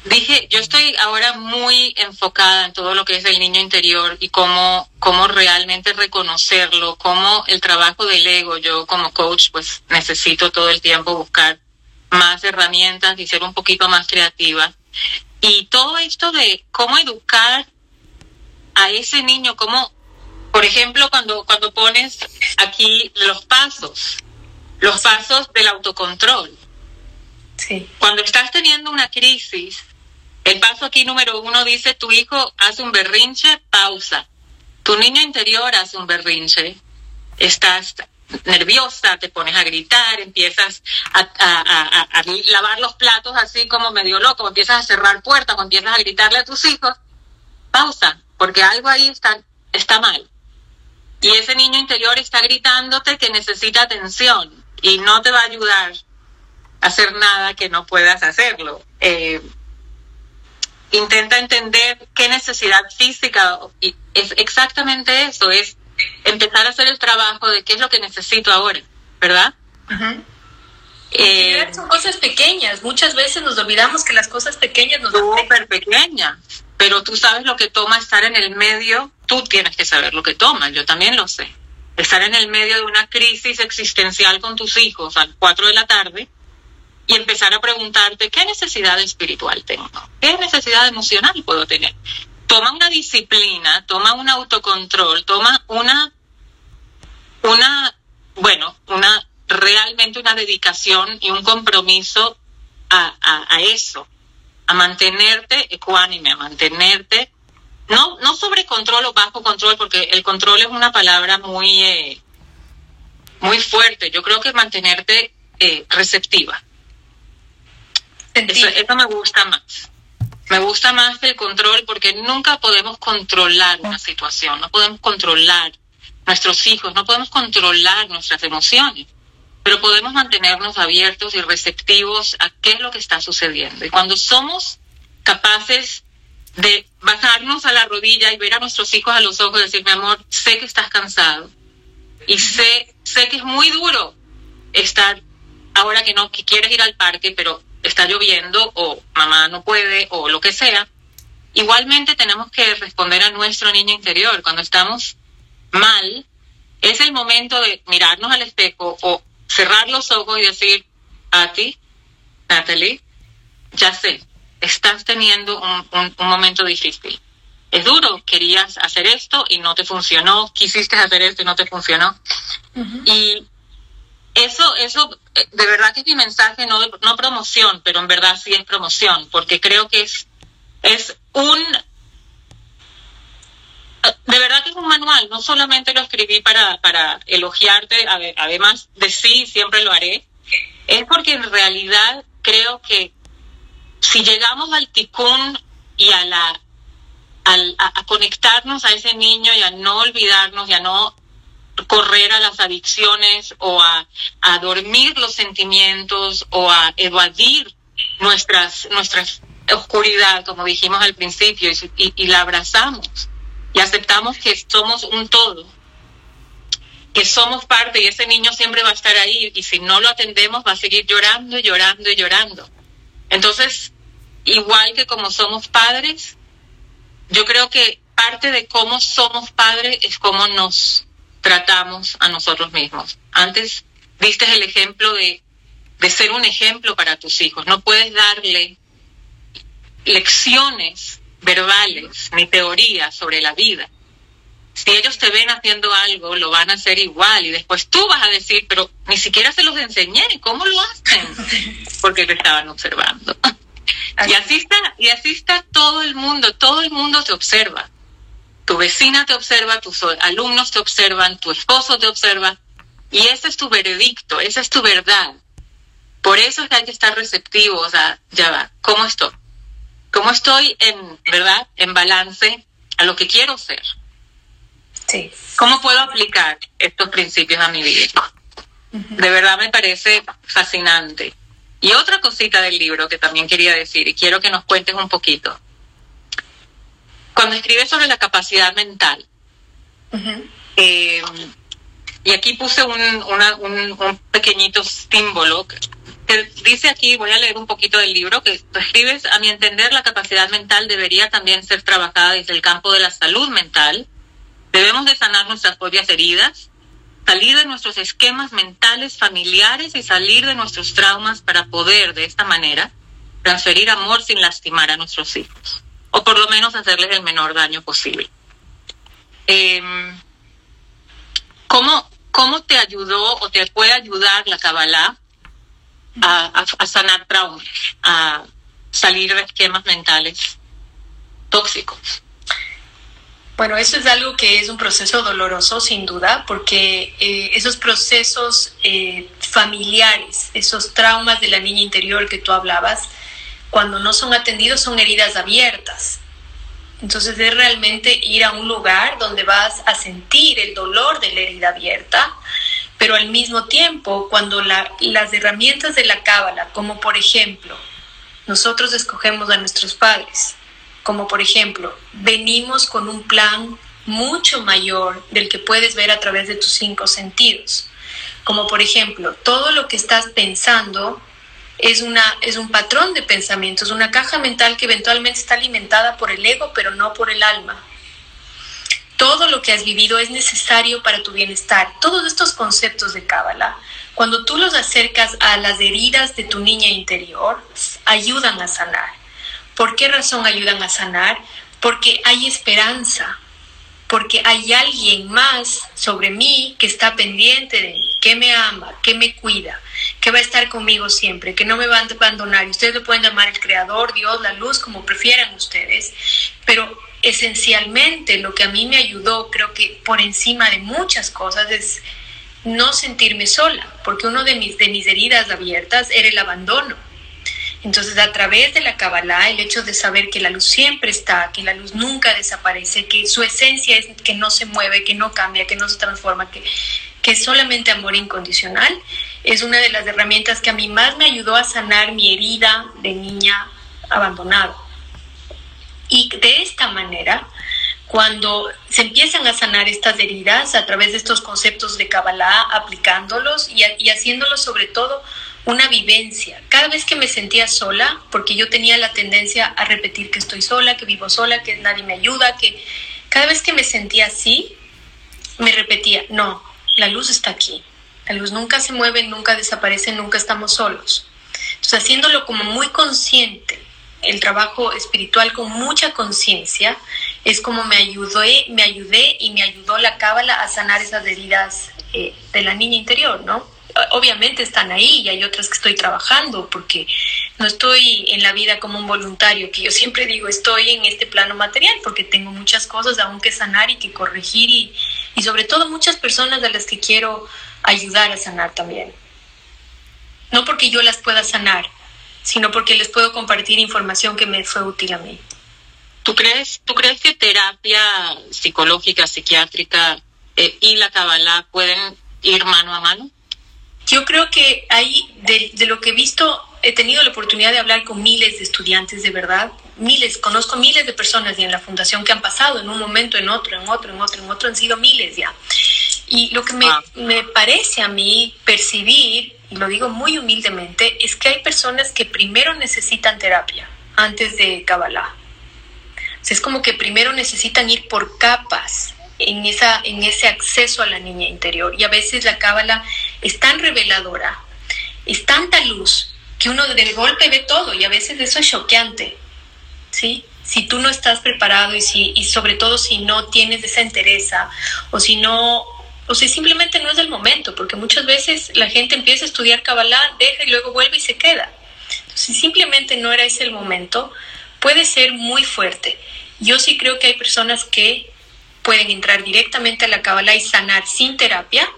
Speaker 1: dije, yo estoy ahora muy enfocada en todo lo que es el niño interior y cómo, cómo realmente reconocerlo, cómo el trabajo del ego, yo como coach pues necesito todo el tiempo buscar más herramientas y ser un poquito más creativa. Y todo esto de cómo educar a ese niño, cómo, por ejemplo, cuando, cuando pones aquí los pasos, los pasos del autocontrol.
Speaker 2: Sí.
Speaker 1: Cuando estás teniendo una crisis, el paso aquí número uno dice, tu hijo hace un berrinche, pausa. Tu niño interior hace un berrinche, estás nerviosa, te pones a gritar, empiezas a, lavar los platos así como medio loco, empiezas a cerrar puertas empiezas a gritarle a tus hijos, pausa, porque algo ahí está está mal. Y ese niño interior está gritándote que necesita atención y no te va a ayudar a hacer nada que no puedas hacerlo. Eh, intenta entender qué necesidad física, y es exactamente eso, es empezar a hacer el trabajo de qué es lo que necesito ahora, ¿verdad?
Speaker 2: Eh, son cosas pequeñas, muchas veces nos olvidamos que las cosas pequeñas nos
Speaker 1: Súper pequeñas, pero tú sabes lo que toma estar en el medio, tú tienes que saber lo que toma, yo también lo sé. Estar en el medio de una crisis existencial con tus hijos a las 4 de la tarde, y empezar a preguntarte qué necesidad espiritual tengo, qué necesidad emocional puedo tener. Toma una disciplina, toma un autocontrol, toma una, una, bueno, una realmente una dedicación y un compromiso a, a, eso, a mantenerte ecuánime, a mantenerte, no, no sobre control o bajo control, porque el control es una palabra muy, eh, muy fuerte. Yo creo que mantenerte eh, receptiva eso, me gusta más. Me gusta más el control porque nunca podemos controlar una situación, no podemos controlar nuestros hijos, no podemos controlar nuestras emociones, pero podemos mantenernos abiertos y receptivos a qué es lo que está sucediendo. Y cuando somos capaces de bajarnos a la rodilla y ver a nuestros hijos a los ojos y decir, mi amor, sé que estás cansado y sé, sé que es muy duro estar ahora que no que quieres ir al parque, pero está lloviendo o mamá no puede o lo que sea, igualmente tenemos que responder a nuestro niño interior. Cuando estamos mal, es el momento de mirarnos al espejo o cerrar los ojos y decir, a ti, Natalie, ya sé, estás teniendo un, momento difícil. Es duro, querías hacer esto y no te funcionó, quisiste hacer esto y no te funcionó. Y eso, eso, eh, de verdad que es mi mensaje, no, no promoción, pero en verdad sí es promoción, porque creo que es, es un, eh, de verdad que es un manual, no solamente lo escribí para, para elogiarte, además de sí, siempre lo haré, es porque en realidad creo que si llegamos al ticún y a la a, a, conectarnos a ese niño y a no olvidarnos y a no correr a las adicciones o a, dormir los sentimientos o a evadir nuestras, nuestras oscuridad, como dijimos al principio, y, y, la abrazamos y aceptamos que somos un todo, que somos parte y ese niño siempre va a estar ahí y si no lo atendemos va a seguir llorando y llorando y llorando. Entonces, igual que como somos padres, yo creo que parte de cómo somos padres es cómo nos tratamos a nosotros mismos. Antes viste el ejemplo de, de ser un ejemplo para tus hijos. No puedes darle lecciones verbales ni teorías sobre la vida. Si ellos te ven haciendo algo, lo van a hacer igual y después tú vas a decir, pero ni siquiera se los enseñé, ¿cómo lo hacen? Porque te estaban observando. Y así está, y así está todo el mundo, todo el mundo te observa. Tu vecina te observa, tus alumnos te observan, tu esposo te observa, y ese es tu veredicto, esa es tu verdad. Por eso es que hay que estar receptivo, o sea, ya va, ¿cómo estoy? ¿Cómo estoy en, verdad, en balance a lo que quiero ser? Sí. ¿Cómo puedo aplicar estos principios a mi vida? De verdad me parece fascinante. Y otra cosita del libro que también quería decir, y quiero que nos cuentes un poquito cuando escribes sobre la capacidad mental, eh, y aquí puse un, un, pequeñito símbolo que dice aquí, voy a leer un poquito del libro, que escribes, a mi entender, la capacidad mental debería también ser trabajada desde el campo de la salud mental. Debemos de sanar nuestras propias heridas, salir de nuestros esquemas mentales familiares y salir de nuestros traumas para poder, de esta manera, transferir amor sin lastimar a nuestros hijos o por lo menos hacerles el menor daño posible. Em, ¿cómo, ¿Cómo te ayudó o te puede ayudar la Kabbalah a, sanar traumas, a salir de esquemas mentales tóxicos?
Speaker 2: Bueno, eso es algo que es un proceso doloroso, sin duda, porque eh, esos procesos eh, familiares, esos traumas de la niña interior que tú hablabas, cuando no son atendidos son heridas abiertas. Entonces es realmente ir a un lugar donde vas a sentir el dolor de la herida abierta, pero al mismo tiempo, cuando las herramientas de la cábala, como por ejemplo, nosotros escogemos a nuestros padres, como por ejemplo, venimos con un plan mucho mayor del que puedes ver a través de tus cinco sentidos. Como por ejemplo, todo lo que estás pensando es, una, es un patrón de pensamientos, una caja mental que eventualmente está alimentada por el ego, pero no por el alma. Todo lo que has vivido es necesario para tu bienestar. Todos estos conceptos de Cábala, cuando tú los acercas a las heridas de tu niña interior, ayudan a sanar. ¿Por qué razón ayudan a sanar? Porque hay esperanza, porque hay alguien más sobre mí que está pendiente de mí, que me ama, que me cuida, que va a estar conmigo siempre, que no me va a abandonar. ustedes lo pueden llamar el creador, Dios, la luz, como prefieran ustedes, pero esencialmente lo que a mí me ayudó, creo que por encima de muchas cosas, es no sentirme sola, porque uno de mis, de mis heridas abiertas era el abandono entonces, a través de la Kabbalah, el hecho de saber que la luz siempre está, que la luz nunca desaparece, que su esencia es que no se mueve, que no cambia, que no se transforma, que, que es solamente amor incondicional, es una de las herramientas que a mí más me ayudó a sanar mi herida de niña abandonada. Y de esta manera, cuando se empiezan a sanar estas heridas a través de estos conceptos de Kabbalah, aplicándolos y, y haciéndolos sobre todo una vivencia. Cada vez que me sentía sola, porque yo tenía la tendencia a repetir que estoy sola, que vivo sola, que nadie me ayuda, que cada vez que me sentía así, me repetía, no, la luz está aquí. La luz nunca se mueve, nunca desaparece, nunca estamos solos. Entonces, haciéndolo como muy consciente, el trabajo espiritual con mucha conciencia, es como me ayudé, me ayudé y me ayudó la cábala a sanar esas heridas eh, de la niña interior, ¿no? Obviamente están ahí y hay otras que estoy trabajando porque no estoy en la vida como un voluntario, que yo siempre digo, estoy en este plano material porque tengo muchas cosas aún que sanar y que corregir y, y sobre todo muchas personas a las que quiero ayudar a sanar también. No porque yo las pueda sanar, sino porque les puedo compartir información que me fue útil a mí.
Speaker 1: ¿Tú crees, tú crees que terapia psicológica, psiquiátrica eh, y la Kabbalah pueden ir mano a mano?
Speaker 2: Yo creo que hay, de, lo que he visto, he tenido la oportunidad de hablar con miles de estudiantes de verdad, miles, conozco miles de personas y en la fundación que han pasado en un momento, en otro, en otro, en otro, en otro, han sido miles ya. Y lo que me, ah. me parece a mí percibir, y lo digo muy humildemente, es que hay personas que primero necesitan terapia antes de Kabbalah. O sea, es como que primero necesitan ir por capas en, esa, en ese acceso a la niña interior. Y a veces la cábala es tan reveladora, es tanta luz, que uno de golpe ve todo y a veces eso es choqueante. ¿sí? Si tú no estás preparado y, si, y sobre todo si no tienes esa entereza o si no o si simplemente no es el momento, porque muchas veces la gente empieza a estudiar Kabbalah, deja y luego vuelve y se queda. si simplemente no era ese el momento, puede ser muy fuerte. Yo sí creo que hay personas que pueden entrar directamente a la Kabbalah y sanar sin terapia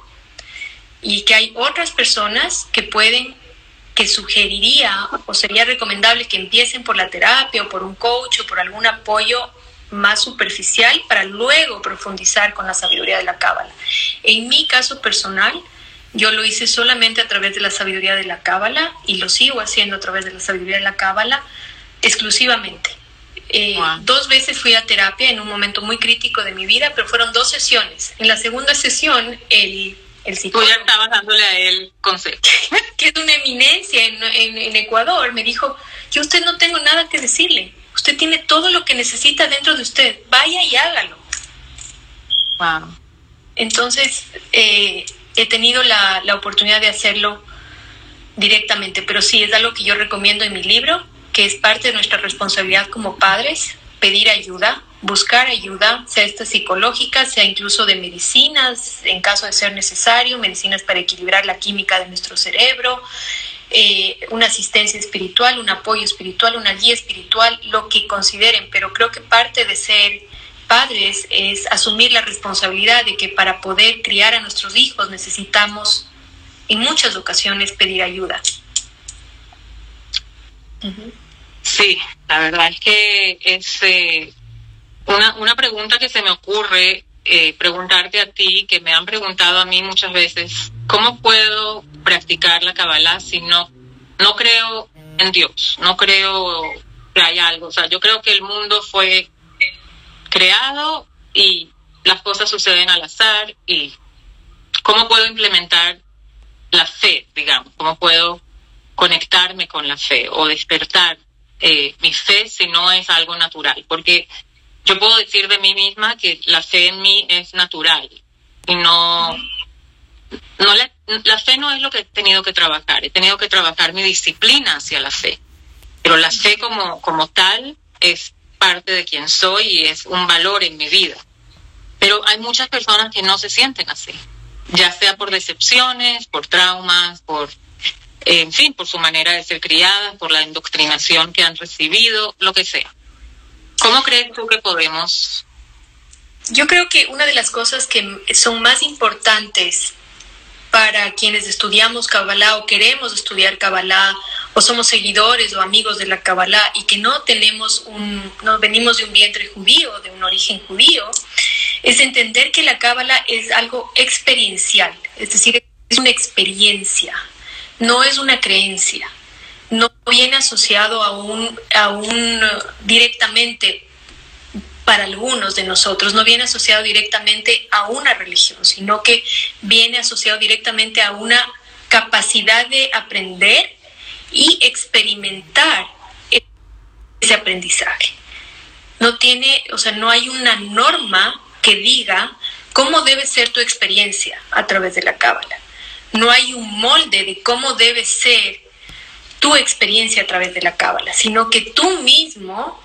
Speaker 2: y que hay otras personas que pueden, que sugeriría o sería recomendable que empiecen por la terapia o por un coach o por algún apoyo más superficial para luego profundizar con la sabiduría de la Cábala. En mi caso personal, yo lo hice solamente a través de la sabiduría de la Cábala y lo sigo haciendo a través de la sabiduría de la Cábala exclusivamente. Eh, dos veces fui a terapia en un momento muy crítico de mi vida, pero fueron dos sesiones. En la segunda sesión, el, el psicólogo...
Speaker 1: Tú ya estabas dándole a él consejo.
Speaker 2: que es una eminencia en, en, Ecuador, me dijo, yo a usted no tengo nada que decirle. Usted tiene todo lo que necesita dentro de usted. Vaya y hágalo.
Speaker 1: Wow.
Speaker 2: Entonces, eh, he tenido la, la oportunidad de hacerlo directamente, pero sí es algo que yo recomiendo en mi libro que es parte de nuestra responsabilidad como padres, pedir ayuda, buscar ayuda, sea esta psicológica, sea incluso de medicinas, en caso de ser necesario, medicinas para equilibrar la química de nuestro cerebro, eh, una asistencia espiritual, un apoyo espiritual, una guía espiritual, lo que consideren, pero creo que parte de ser padres es asumir la responsabilidad de que para poder criar a nuestros hijos necesitamos en muchas ocasiones pedir ayuda.
Speaker 1: Sí, la verdad es que es, eh, una, una pregunta que se me ocurre eh, preguntarte a ti, que me han preguntado a mí muchas veces, ¿cómo puedo practicar la Kabbalah si no, no creo en Dios? No creo que hay algo. O sea, yo creo que el mundo fue creado y las cosas suceden al azar y cómo puedo implementar la fe, digamos, cómo puedo conectarme con la fe o despertar eh, mi fe si no es algo natural, porque yo puedo decir de mí misma que la fe en mí es natural y no, no la, fe no es lo que he tenido que trabajar, he tenido que trabajar mi disciplina hacia la fe, pero la fe como, como tal es parte de quien soy y es un valor en mi vida. Pero hay muchas personas que no se sienten así, ya sea por decepciones, por traumas, por, en fin, por su manera de ser criadas, por la indoctrinación que han recibido, lo que sea. ¿Cómo crees tú que podemos?
Speaker 2: Yo creo que una de las cosas que son más importantes para quienes estudiamos Kabbalah o queremos estudiar Kabbalah o somos seguidores o amigos de la Kabbalah y que no tenemos un, no venimos de un vientre judío, de un origen judío, es entender que la Kabbalah es algo experiencial, es decir, es una experiencia, no es una creencia, no viene asociado a un, a un directamente para algunos de nosotros, no viene asociado directamente a una religión, sino que viene asociado directamente a una capacidad de aprender y experimentar ese aprendizaje. No tiene, o sea, no hay una norma que diga cómo debe ser tu experiencia a través de la cábala. No hay un molde de cómo debe ser tu experiencia a través de la cábala, sino que tú mismo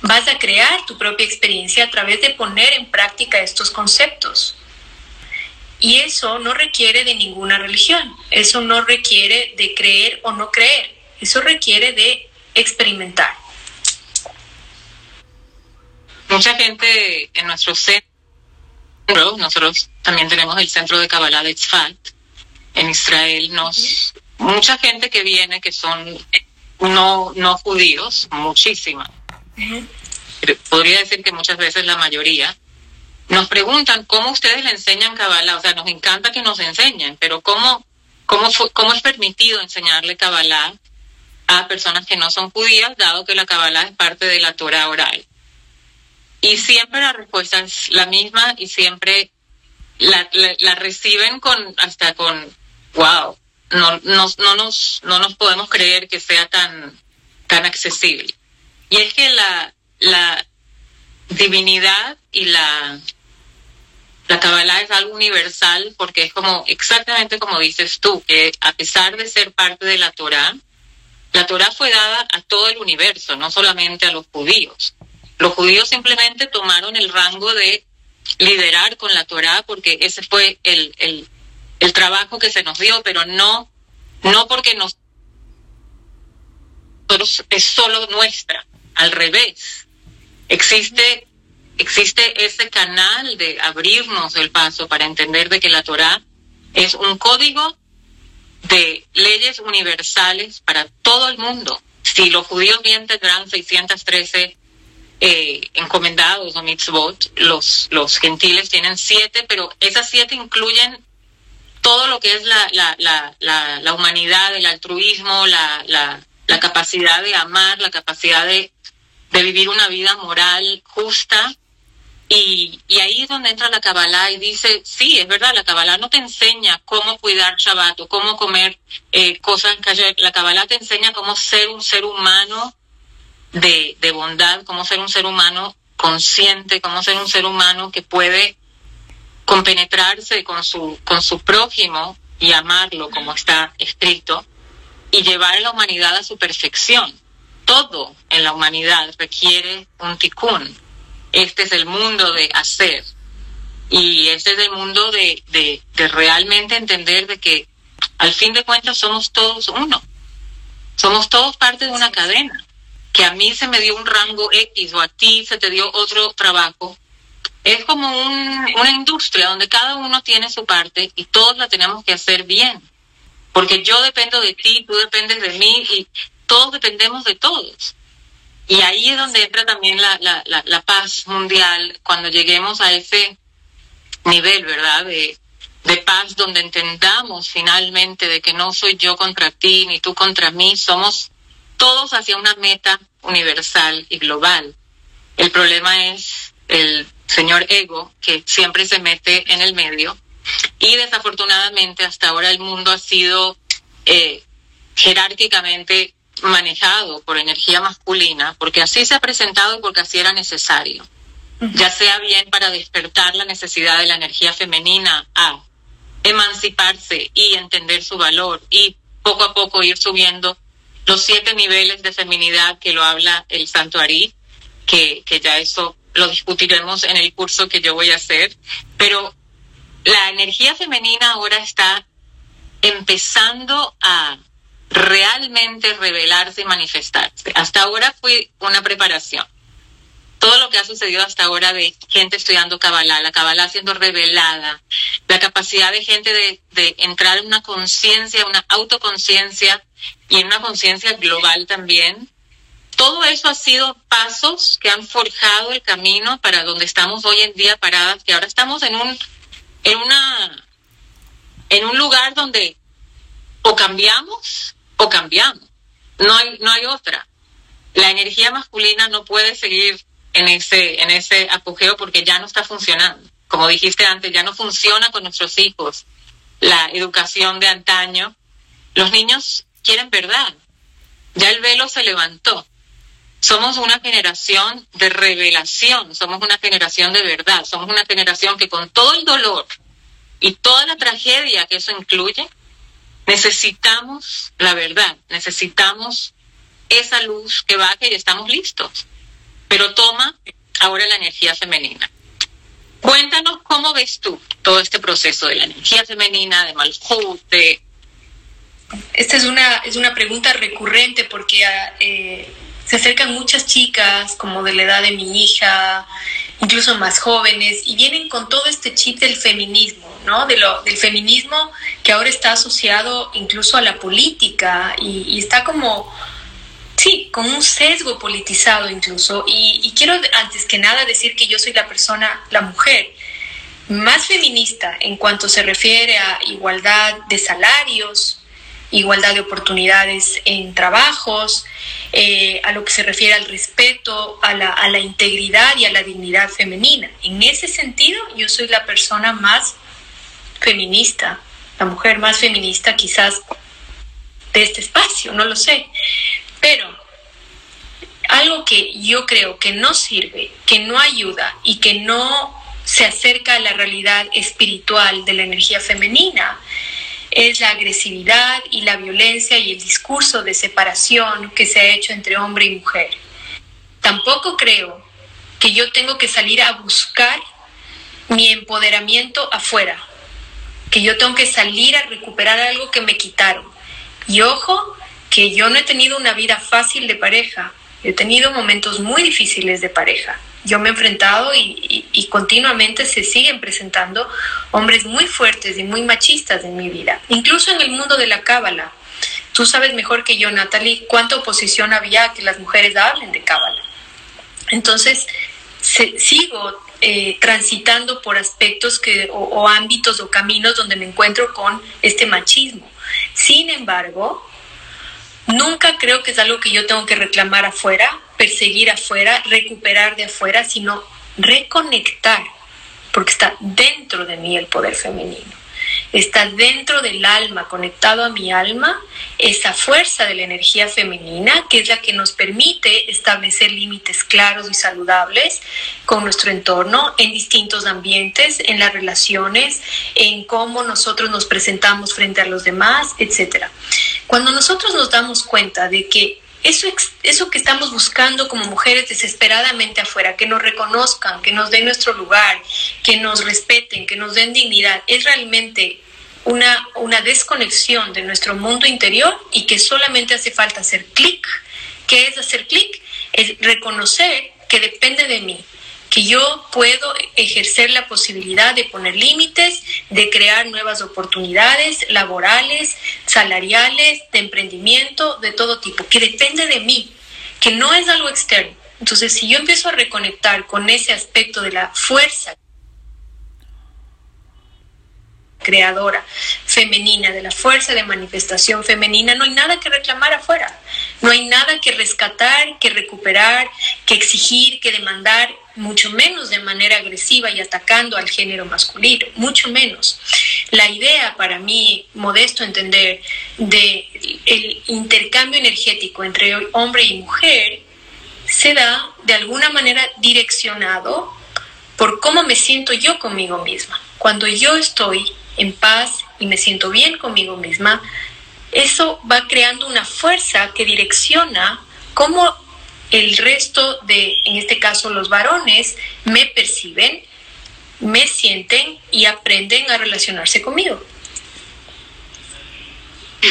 Speaker 2: vas a crear tu propia experiencia a través de poner en práctica estos conceptos. Y eso no requiere de ninguna religión, eso no requiere de creer o no creer, eso requiere de experimentar.
Speaker 1: Mucha gente en nuestro centro, nosotros también tenemos el centro de Kabbalah de Tzfat, en Israel, nos, mucha gente que viene que son no, no judíos, muchísima, podría decir que muchas veces la mayoría, nos preguntan cómo ustedes le enseñan Kabbalah. O sea, nos encanta que nos enseñen, pero ¿cómo, cómo, cómo es permitido enseñarle Kabbalah a personas que no son judías, dado que la Kabbalah es parte de la Torah oral? Y siempre la respuesta es la misma y siempre la, la, reciben con hasta con wow no, no, no nos no nos podemos creer que sea tan tan accesible y es que la, la divinidad y la, la Kabbalah es algo universal porque es como exactamente como dices tú, que a pesar de ser parte de la Torah, la Torah fue dada a todo el universo, no solamente a los judíos. Los judíos simplemente tomaron el rango de liderar con la Torah porque ese fue el, el, el trabajo que se nos dio, pero no, no porque nos es solo nuestra al revés. Existe, existe ese canal de abrirnos el paso para entender de que la Torah es un código de leyes universales para todo el mundo. Si los judíos bien tendrán 613 eh, encomendados o mitzvot, los, los gentiles tienen siete, pero esas siete incluyen todo lo que es la, la, la, la, humanidad, el altruismo, la, la, la capacidad de amar, la capacidad de de vivir una vida moral justa. Y, y ahí es donde entra la Kabbalah y dice, sí, es verdad, la Kabbalah no te enseña cómo cuidar Shabbat cómo comer eh, cosas que La Kabbalah te enseña cómo ser un ser humano de, de bondad, cómo ser un ser humano consciente, cómo ser un ser humano que puede compenetrarse con su, con su prójimo y amarlo como está escrito y llevar a la humanidad a su perfección todo en la humanidad requiere un tikkun. Este es el mundo de hacer. Y este es el mundo de, de, de realmente entender de que al fin de cuentas somos todos uno. Somos todos parte de una cadena. Que a mí se me dio un rango X o a ti se te dio otro trabajo. Es como un, una industria donde cada uno tiene su parte y todos la tenemos que hacer bien. Porque yo dependo de ti, tú dependes de mí y todos dependemos de todos. y ahí es donde entra también la, la, la, paz mundial, cuando lleguemos a ese nivel, ¿verdad? De, de paz donde entendamos finalmente de que no soy yo contra ti ni tú contra mí, somos todos hacia una meta universal y global. El problema es el señor ego que siempre se mete en el medio. Y desafortunadamente hasta ahora el mundo ha sido eh, jerárquicamente manejado por energía masculina porque así se ha presentado y porque así era necesario. Ya sea bien para despertar la necesidad de la energía femenina a emanciparse y entender su valor y poco a poco ir subiendo los siete niveles de feminidad que lo habla el Santo Ari, que, que ya eso lo discutiremos en el curso que yo voy a hacer, pero la energía femenina ahora está empezando a realmente revelarse y manifestarse. Hasta ahora fue una preparación todo lo que ha sucedido hasta ahora de gente estudiando Kabbalah, la Kabbalah siendo revelada, la capacidad de gente de, entrar en una conciencia, una autoconciencia y en una conciencia global también. Todo eso ha sido pasos que han forjado el camino para donde estamos hoy en día paradas, que ahora estamos en un, en una, en un lugar donde o cambiamos o cambiamos. No hay, no hay otra. La energía masculina no puede seguir en ese, en ese apogeo porque ya no está funcionando. Como dijiste antes, ya no funciona con nuestros hijos la educación de antaño. Los niños quieren verdad. Ya el velo se levantó. Somos una generación de revelación, somos una generación de verdad, somos una generación que con todo el dolor y toda la tragedia que eso incluye, necesitamos la verdad, necesitamos esa luz que baje y estamos listos pero toma ahora la energía femenina. Cuéntanos cómo ves tú todo este proceso de la energía femenina, de Malhut,
Speaker 2: Esta es una, es una pregunta recurrente porque eh, se acercan muchas chicas como de la edad de mi hija, incluso más jóvenes, y vienen con todo este chip del feminismo, ¿no? De lo, del feminismo que ahora está asociado incluso a la política y, y está como Sí, con un sesgo politizado incluso. Y, quiero antes que nada decir que yo soy la persona, la mujer más feminista en cuanto se refiere a igualdad de salarios, igualdad de oportunidades en trabajos, eh, a lo que se refiere al respeto, a la, a la integridad y a la dignidad femenina. En ese sentido, yo soy la persona más feminista, la mujer más feminista quizás de este espacio, no lo sé. Pero algo que yo creo que no sirve, que no ayuda y que no se acerca a la realidad espiritual de la energía femenina es la agresividad y la violencia y el discurso de separación que se ha hecho entre hombre y mujer. Tampoco creo que yo tengo que salir a buscar mi empoderamiento afuera, que yo tengo que salir a recuperar algo que me quitaron. Y ojo, que yo no he tenido una vida fácil de pareja, he tenido momentos muy difíciles de pareja. Yo me he enfrentado y, continuamente se siguen presentando hombres muy fuertes y muy machistas en mi vida, incluso en el mundo de la cábala. Tú sabes mejor que yo, Natalie, cuánta oposición había a que las mujeres hablen de cábala. Entonces, sigo eh, transitando por aspectos que, o ámbitos o caminos donde me encuentro con este machismo. Sin embargo, Nunca creo que es algo que yo tengo que reclamar afuera, perseguir afuera, recuperar de afuera, sino reconectar, porque está dentro de mí el poder femenino está dentro del alma, conectado a mi alma, esa fuerza de la energía femenina, que es la que nos permite establecer límites claros y saludables con nuestro entorno en distintos ambientes, en las relaciones, en cómo nosotros nos presentamos frente a los demás, etc. Cuando nosotros nos damos cuenta de que eso, eso que estamos buscando como mujeres desesperadamente afuera, que nos reconozcan, que nos den nuestro lugar, que nos respeten, que nos den dignidad, es realmente una, una desconexión de nuestro mundo interior y que solamente hace falta hacer clic. ¿Qué es hacer clic? Es reconocer que depende de mí, que yo puedo ejercer la posibilidad de poner límites, de crear nuevas oportunidades laborales, salariales, de emprendimiento, de todo tipo, que depende de mí, que no es algo externo. Entonces, si yo empiezo a reconectar con ese aspecto de la fuerza creadora femenina, de la fuerza de manifestación femenina, no hay nada que reclamar afuera, no hay nada que rescatar, que recuperar, que exigir, que demandar, mucho menos de manera agresiva y atacando al género masculino, mucho menos. La idea para mí, modesto entender, de el intercambio energético entre hombre y mujer se da de alguna manera direccionado por cómo me siento yo conmigo misma. Cuando yo estoy en paz y me siento bien conmigo misma, eso va creando una fuerza que direcciona cómo el resto de, en este caso los varones, me perciben, me sienten y aprenden a relacionarse conmigo.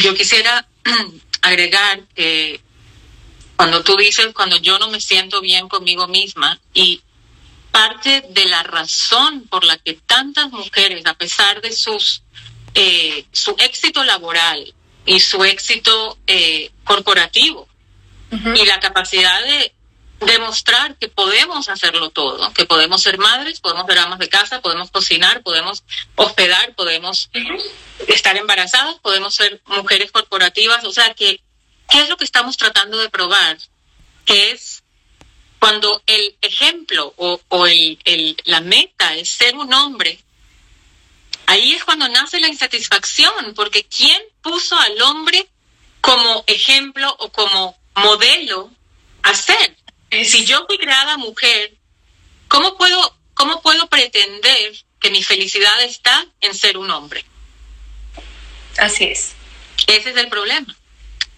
Speaker 1: Yo quisiera agregar que cuando tú dices, cuando yo no me siento bien conmigo misma y parte de la razón por la que tantas mujeres, a pesar de sus eh, su éxito laboral y su éxito eh, corporativo y la capacidad de demostrar que podemos hacerlo todo, que podemos ser madres, podemos ser amas de casa, podemos cocinar, podemos hospedar, podemos estar embarazadas, podemos ser mujeres corporativas, o sea que, ¿qué es lo que estamos tratando de probar? Que es cuando el ejemplo o, el, la meta es ser un hombre, ahí es cuando nace la insatisfacción, porque ¿quién puso al hombre como ejemplo o como modelo a ser? Si yo fui creada mujer, ¿cómo puedo, ¿cómo puedo pretender que mi felicidad está en ser un hombre?
Speaker 2: Así es.
Speaker 1: Ese es el problema.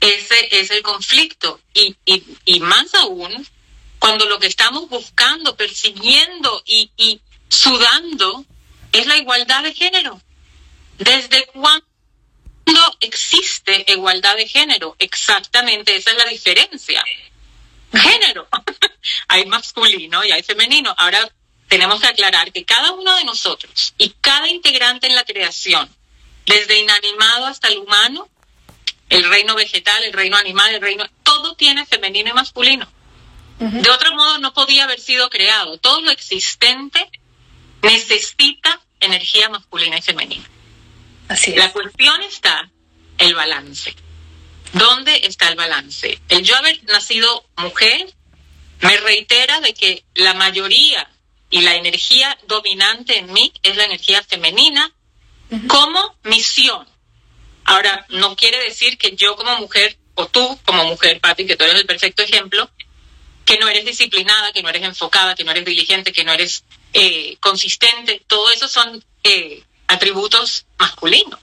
Speaker 1: Ese es el conflicto. Y, y, y más aún, cuando lo que estamos buscando, persiguiendo y, sudando es la igualdad de género. ¿Desde cuándo igualdad de género? Exactamente, esa es la diferencia. Género. hay masculino y hay femenino. Ahora tenemos que aclarar que cada uno de nosotros y cada integrante en la creación, desde inanimado hasta el humano, el reino vegetal, el reino animal, el reino, todo tiene femenino y masculino. De otro modo, no podía haber sido creado. Todo lo existente necesita energía masculina y femenina.
Speaker 2: Así
Speaker 1: La cuestión está el balance. ¿Dónde está el balance? El yo haber nacido mujer me reitera de que la mayoría y la energía dominante en mí es la energía femenina como misión. Ahora, no quiere decir que yo como mujer, o tú como mujer, Pati, que tú eres el perfecto ejemplo, que no eres disciplinada, que no eres enfocada, que no eres diligente, que no eres eh, consistente. Todo eso son eh, atributos masculinos.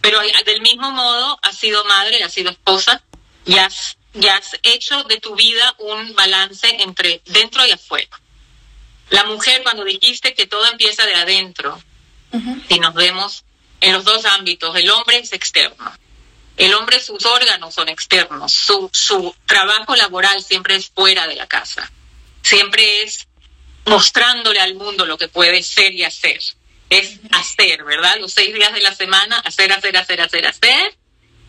Speaker 1: Pero del mismo modo has sido madre, has sido esposa y has, has hecho de tu vida un balance entre dentro y afuera. La mujer, cuando dijiste que todo empieza de adentro, y nos vemos en los dos ámbitos, el hombre es externo el hombre, sus órganos son externos, su, su trabajo laboral siempre es fuera de la casa, siempre es mostrándole al mundo lo que puede ser y hacer. Es hacer, ¿verdad? Los seis días de la semana, hacer, hacer, hacer, hacer, hacer.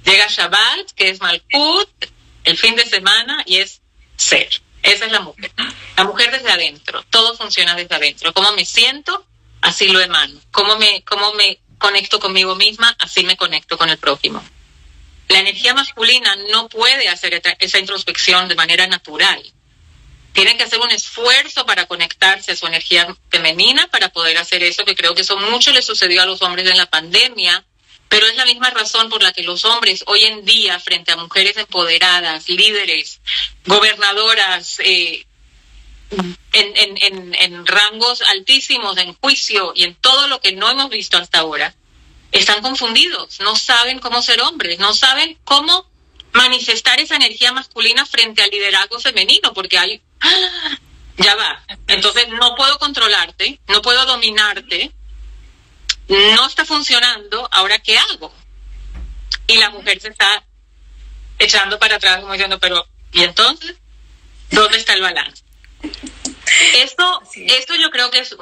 Speaker 1: Llega Shabbat, que es Malkut, el fin de semana, y es ser. Esa es la mujer. La mujer desde adentro. Todo funciona desde adentro. Cómo me siento, así lo emano. Cómo me, cómo me conecto conmigo misma, así me conecto con el prójimo. La energía masculina no puede hacer esa introspección de manera natural. Tiene que hacer un esfuerzo para conectarse a su energía femenina para poder hacer eso, que creo que eso mucho le sucedió a los hombres en la pandemia, pero es la misma razón por la que los hombres hoy en día, frente a mujeres empoderadas, líderes, gobernadoras, eh, en, en, rangos altísimos en juicio y en todo lo que no hemos visto hasta ahora, están confundidos, no saben cómo ser hombres, no saben cómo manifestar esa energía masculina frente al liderazgo femenino, porque hay, ¡ah! ya va, entonces no puedo controlarte, no puedo dominarte, no está funcionando, ahora ¿qué hago? Y la mujer se está echando para atrás como diciendo, pero ¿y entonces? ¿Dónde está el balance? Esto, esto yo creo que es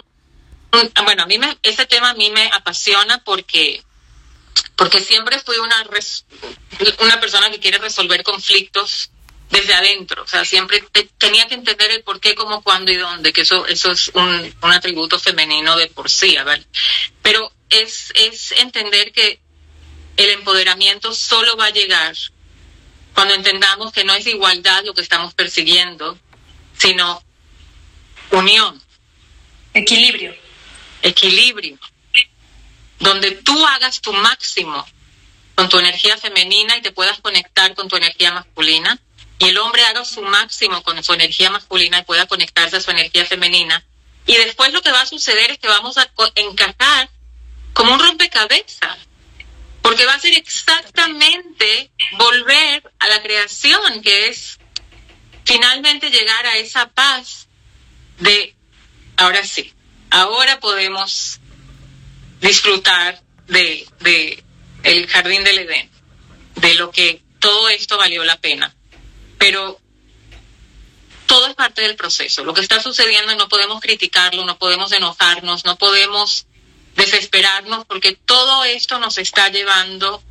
Speaker 1: bueno, a mí me, ese tema a mí me apasiona porque, porque siempre fui una, una persona que quiere resolver conflictos desde adentro, o sea, siempre tenía que entender el por qué, cómo, cuándo y dónde, que eso, eso es un, un atributo femenino de por sí, ¿vale? Pero es, es entender que el empoderamiento solo va a llegar cuando entendamos que no es igualdad lo que estamos persiguiendo, sino unión.
Speaker 2: Equilibrio.
Speaker 1: Equilibrio. Donde tú hagas tu máximo con tu energía femenina y te puedas conectar con tu energía masculina, y el hombre haga su máximo con su energía masculina y pueda conectarse a su energía femenina. Y después lo que va a suceder es que vamos a encajar como un rompecabezas, porque va a ser exactamente volver a la creación, que es finalmente llegar a esa paz de, ahora sí, ahora podemos disfrutar de, de el jardín del Edén, de lo que todo esto valió la pena. Pero todo es parte del proceso. Lo que está sucediendo no podemos criticarlo, no podemos enojarnos, no podemos desesperarnos porque todo esto nos está llevando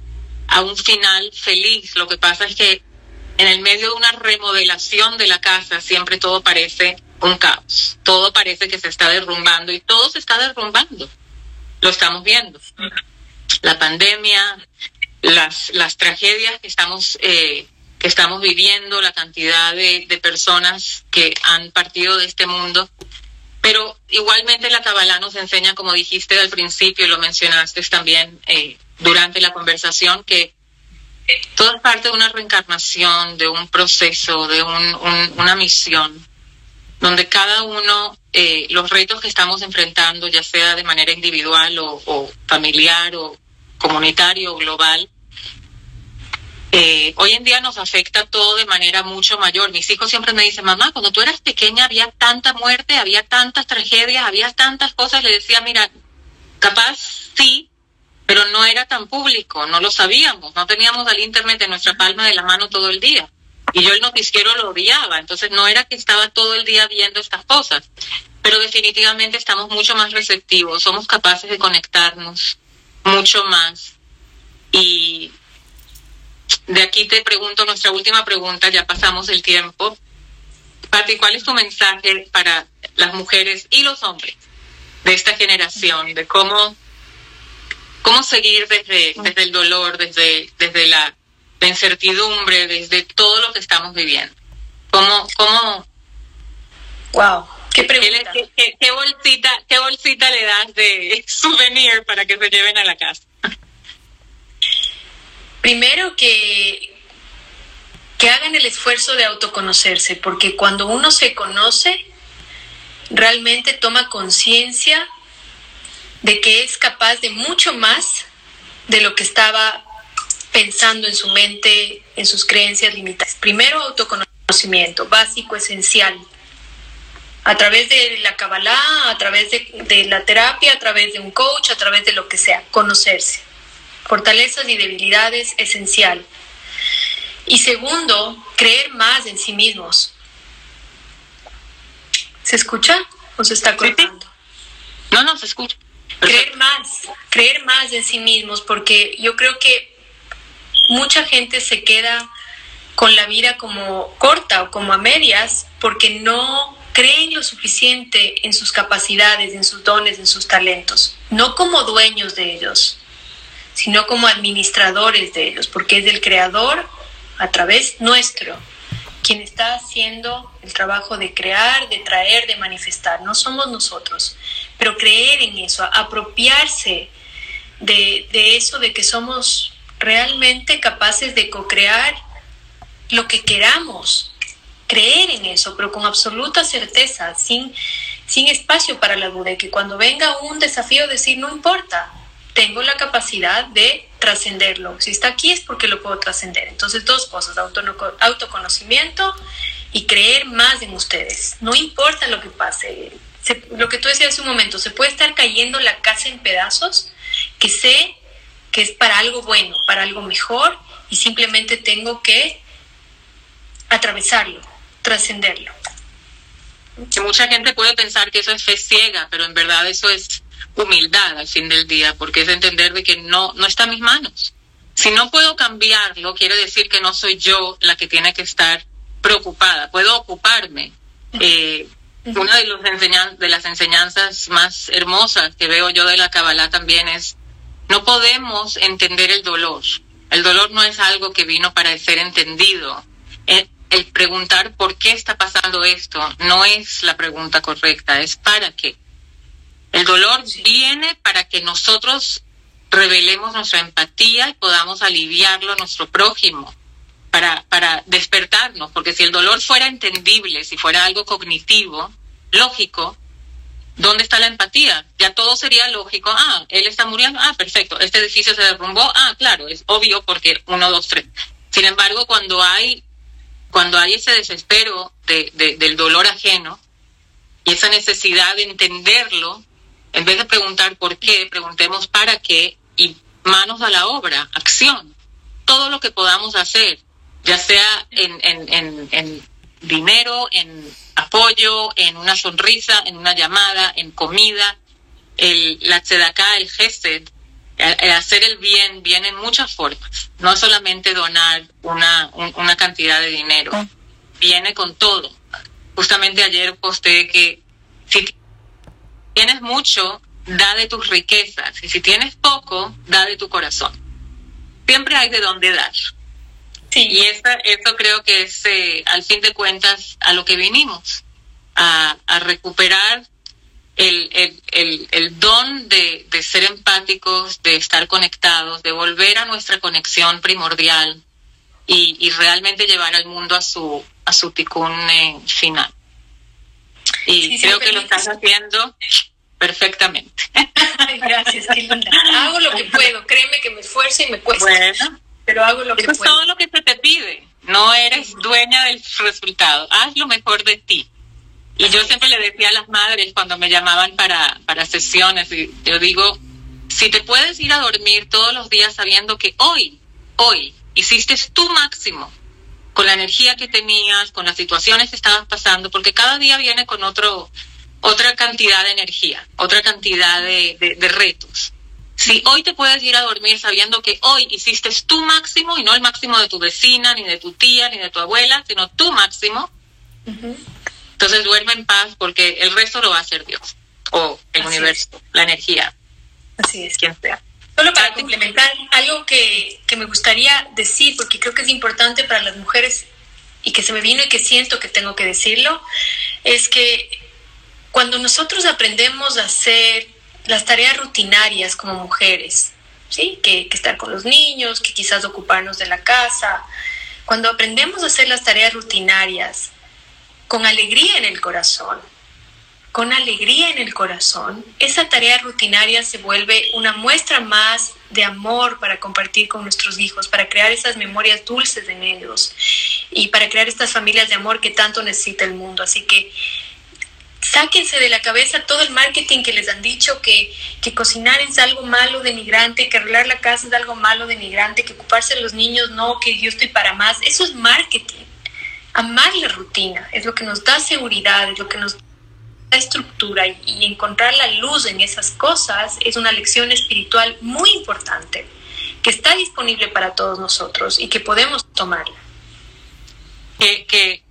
Speaker 1: a un final feliz. Lo que pasa es que en el medio de una remodelación de la casa siempre todo parece un caos. Todo parece que se está derrumbando y todo se está derrumbando. Lo estamos viendo. La pandemia, las, las tragedias que estamos, eh, que estamos viviendo, la cantidad de, de personas que han partido de este mundo. Pero igualmente la Kabbalah nos enseña, como dijiste al principio y lo mencionaste también eh, durante la conversación, que todo es parte de una reencarnación, de un proceso, de una misión, donde cada uno, eh, los retos que estamos enfrentando, ya sea de manera individual o, o familiar o comunitario o global, eh, hoy en día nos afecta todo de manera mucho mayor. Mis hijos siempre me dicen, mamá, cuando tú eras pequeña había tanta muerte, había tantas tragedias, había tantas cosas. Le decía, mira, capaz sí, pero no era tan público, no lo sabíamos, no teníamos al Internet en nuestra palma de la mano todo el día. Y yo el noticiero lo odiaba, entonces no era que estaba todo el día viendo estas cosas, pero definitivamente estamos mucho más receptivos, somos capaces de conectarnos mucho más. Y de aquí te pregunto nuestra última pregunta, ya pasamos el tiempo. Pati, ¿cuál es tu mensaje para las mujeres y los hombres de esta generación? De cómo, cómo seguir desde, desde el dolor, desde, desde la, incertidumbre, desde todo lo que estamos viviendo. ¿Cómo, cómo,
Speaker 2: wow, qué pregunta.
Speaker 1: ¿Qué, qué, bolsita, qué bolsita le das de souvenir para que se lleven a la casa?
Speaker 2: Primero que, que hagan el esfuerzo de autoconocerse, porque cuando uno se conoce, realmente toma conciencia de que es capaz de mucho más de lo que estaba pensando en su mente, en sus creencias limitadas. Primero, autoconocimiento, básico, esencial. A través de la Kabbalah, a través de, de, la terapia, a través de un coach, a través de lo que sea, conocerse fortalezas y debilidades esencial. Y segundo, creer más en sí mismos. ¿Se escucha o se está cortando?
Speaker 1: No, no, se escucha.
Speaker 2: Creer más, creer más en sí mismos, porque yo creo que mucha gente se queda con la vida como corta o como a medias porque no creen lo suficiente en sus capacidades, en sus dones, en sus talentos, no como dueños de ellos, sino como administradores de ellos, porque es el creador a través nuestro quien está haciendo el trabajo de crear, de traer, de manifestar. No somos nosotros, pero creer en eso, apropiarse de, de eso, de que somos realmente capaces de co-crear lo que queramos, creer en eso, pero con absoluta certeza, sin, sin espacio para la duda, y que cuando venga un desafío decir, no importa, tengo la capacidad de trascenderlo. Si está aquí es porque lo puedo trascender. Entonces, dos cosas, autoconocimiento y creer más en ustedes. No importa lo que pase. lo que tú decías hace un momento, se puede estar cayendo la casa en pedazos, que sé que es para algo bueno, para algo mejor, y simplemente tengo que atravesarlo, trascenderlo.
Speaker 1: Mucha gente puede pensar que eso es fe ciega, pero en verdad eso es humildad al fin del día, porque es entender de que no, no está en mis manos. Si no puedo cambiarlo, quiere decir que no soy yo la que tiene que estar preocupada, puedo ocuparme. Eh, una de, los las enseñanzas más hermosas que veo yo de la Kabbalah también es, no podemos entender el dolor. El dolor no es algo que vino para ser entendido. El, el preguntar por qué está pasando esto no es la pregunta correcta, es para qué. El dolor viene para que nosotros revelemos nuestra empatía y podamos aliviarlo a nuestro prójimo, para, para despertarnos, porque si el dolor fuera entendible, si fuera algo cognitivo, lógico, ¿dónde está la empatía? Ya todo sería lógico. Ah, él está muriendo. Ah, perfecto. Este edificio se derrumbó. Ah, claro, es obvio porque uno, dos, tres. Sin embargo, cuando hay, cuando hay ese desespero de, del dolor ajeno y esa necesidad de entenderlo, en vez de preguntar por qué, preguntemos para qué y manos a la obra, acción. Todo lo que podamos hacer, ya sea en, en, en, en dinero, en apoyo, en una sonrisa, en una llamada, en comida, el, la tzedaká, el gesed, el, hacer el bien viene en muchas formas. No solamente donar una, una cantidad de dinero, viene con todo. Justamente ayer posté que si tienes mucho, da de tus riquezas. Y si tienes poco, da de tu corazón. Siempre hay de dónde dar. Sí. Y eso, eso creo que es, eh, al fin de cuentas, a lo que vinimos, a, a recuperar el, el, el, el don de, de, ser empáticos, de estar conectados, de volver a nuestra conexión primordial y, y realmente llevar al mundo a su, a su ticún eh, final. Y creo que lo estás haciendo perfectamente.
Speaker 2: Gracias, qué linda. Hago lo que puedo, créeme que me esfuerzo y me cuesta. Bueno, pero hago lo que
Speaker 1: puedo.
Speaker 2: es
Speaker 1: todo lo que se te pide. No eres dueña del resultado. Haz lo mejor de ti. Y yo siempre le decía a las madres cuando me llamaban para, para sesiones, y yo digo, si te puedes ir a dormir todos los días sabiendo que hoy, hoy, hiciste tu máximo, con la energía que tenías, con las situaciones que estabas pasando, porque cada día viene con otro, otra cantidad de energía, otra cantidad de, de, retos. Si hoy te puedes ir a dormir sabiendo que hoy hiciste tu máximo y no el máximo de tu vecina, ni de tu tía, ni de tu abuela, sino tu máximo, entonces duerme en paz porque el resto lo va a hacer Dios o el universo, la energía.
Speaker 2: Así es. Quien sea. Solo para complementar, algo que, que me gustaría decir, porque creo que es importante para las mujeres y que se me vino y que siento que tengo que decirlo, es que cuando nosotros aprendemos a hacer las tareas rutinarias como mujeres, ¿sí? Que, que, estar con los niños, que quizás ocuparnos de la casa, cuando aprendemos a hacer las tareas rutinarias con alegría en el corazón, con alegría en el corazón, esa tarea rutinaria se vuelve una muestra más de amor para compartir con nuestros hijos, para crear esas memorias dulces en ellos y para crear estas familias de amor que tanto necesita el mundo. Así que sáquense de la cabeza todo el marketing que les han dicho que, que cocinar es algo malo, denigrante, que arreglar la casa es algo malo, denigrante, que ocuparse de los niños no, que yo estoy para más. Eso es marketing. Amar la rutina es lo que nos da seguridad, es lo que nos estructura y, encontrar la luz en esas cosas es una lección espiritual muy importante que está disponible para todos nosotros y que podemos tomarla.
Speaker 1: Que, que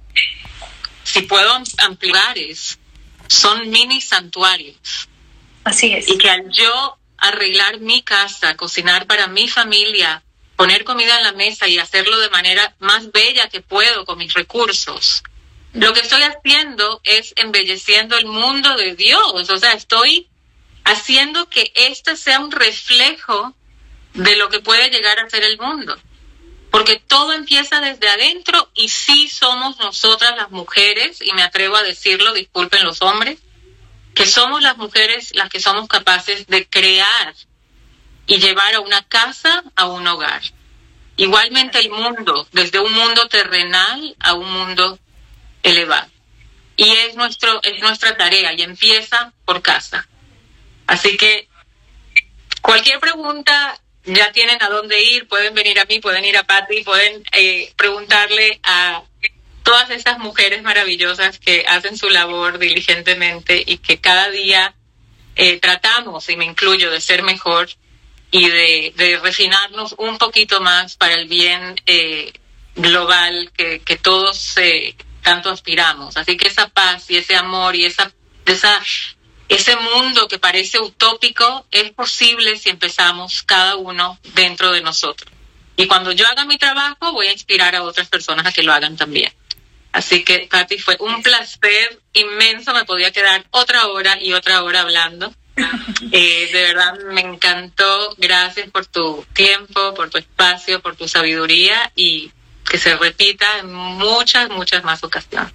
Speaker 1: si puedo ampliar es, son mini santuarios.
Speaker 2: Así es.
Speaker 1: Y que al yo arreglar mi casa, cocinar para mi familia, poner comida en la mesa y hacerlo de manera más bella que puedo con mis recursos, lo que estoy haciendo es embelleciendo el mundo de Dios, o sea, estoy haciendo que este sea un reflejo de lo que puede llegar a ser el mundo. Porque todo empieza desde adentro y sí somos nosotras las mujeres, y me atrevo a decirlo, disculpen los hombres, que somos las mujeres las que somos capaces de crear y llevar a una casa a un hogar. Igualmente el mundo, desde un mundo terrenal a un mundo elevado. Y es, nuestro, es nuestra tarea y empieza por casa. Así que cualquier pregunta, ya tienen a dónde ir, pueden venir a mí, pueden ir a Patti, pueden eh, preguntarle a todas estas mujeres maravillosas que hacen su labor diligentemente y que cada día eh, tratamos, y me incluyo, de ser mejor y de, de refinarnos un poquito más para el bien eh, global que, que todos eh, tanto aspiramos. Así que esa paz y ese amor y esa, esa, ese mundo que parece utópico es posible si empezamos cada uno dentro de nosotros. Y cuando yo haga mi trabajo, voy a inspirar a otras personas a que lo hagan también. Así que, Patti, fue un placer inmenso. Me podía quedar otra hora y otra hora hablando. Eh, de verdad, me encantó. Gracias por tu tiempo, por tu espacio, por tu sabiduría y que se repita en muchas, muchas más ocasiones.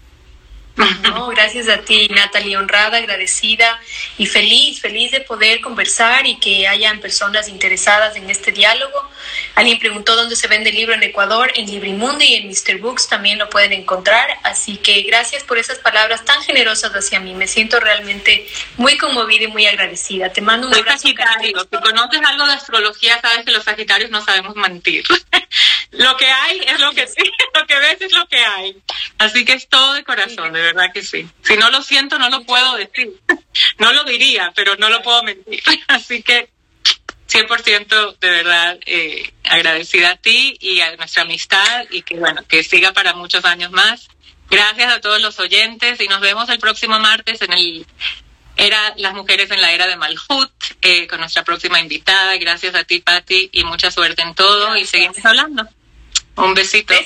Speaker 2: No, gracias a ti, Natalie, honrada, agradecida y feliz, feliz de poder conversar y que hayan personas interesadas en este diálogo. Alguien preguntó dónde se vende el libro en Ecuador, en Librimundo y en Mr. Books también lo pueden encontrar. Así que gracias por esas palabras tan generosas hacia mí. Me siento realmente muy conmovida y muy agradecida. Te mando un abrazo.
Speaker 1: Sagitario. Si conoces algo de astrología, sabes que los Sagitarios no sabemos mentir. lo que hay es lo que sí, lo que ves es lo que hay. Así que es todo de corazón, de verdad que sí. Si no lo siento, no lo puedo decir. No lo diría, pero no lo puedo mentir. Así que 100% de verdad eh, agradecida a ti y a nuestra amistad y que bueno, que siga para muchos años más. Gracias a todos los oyentes y nos vemos el próximo martes en el era Las Mujeres en la Era de Malhut eh, con nuestra próxima invitada. Gracias a ti, Patti, y mucha suerte en todo y seguimos hablando. Un besito.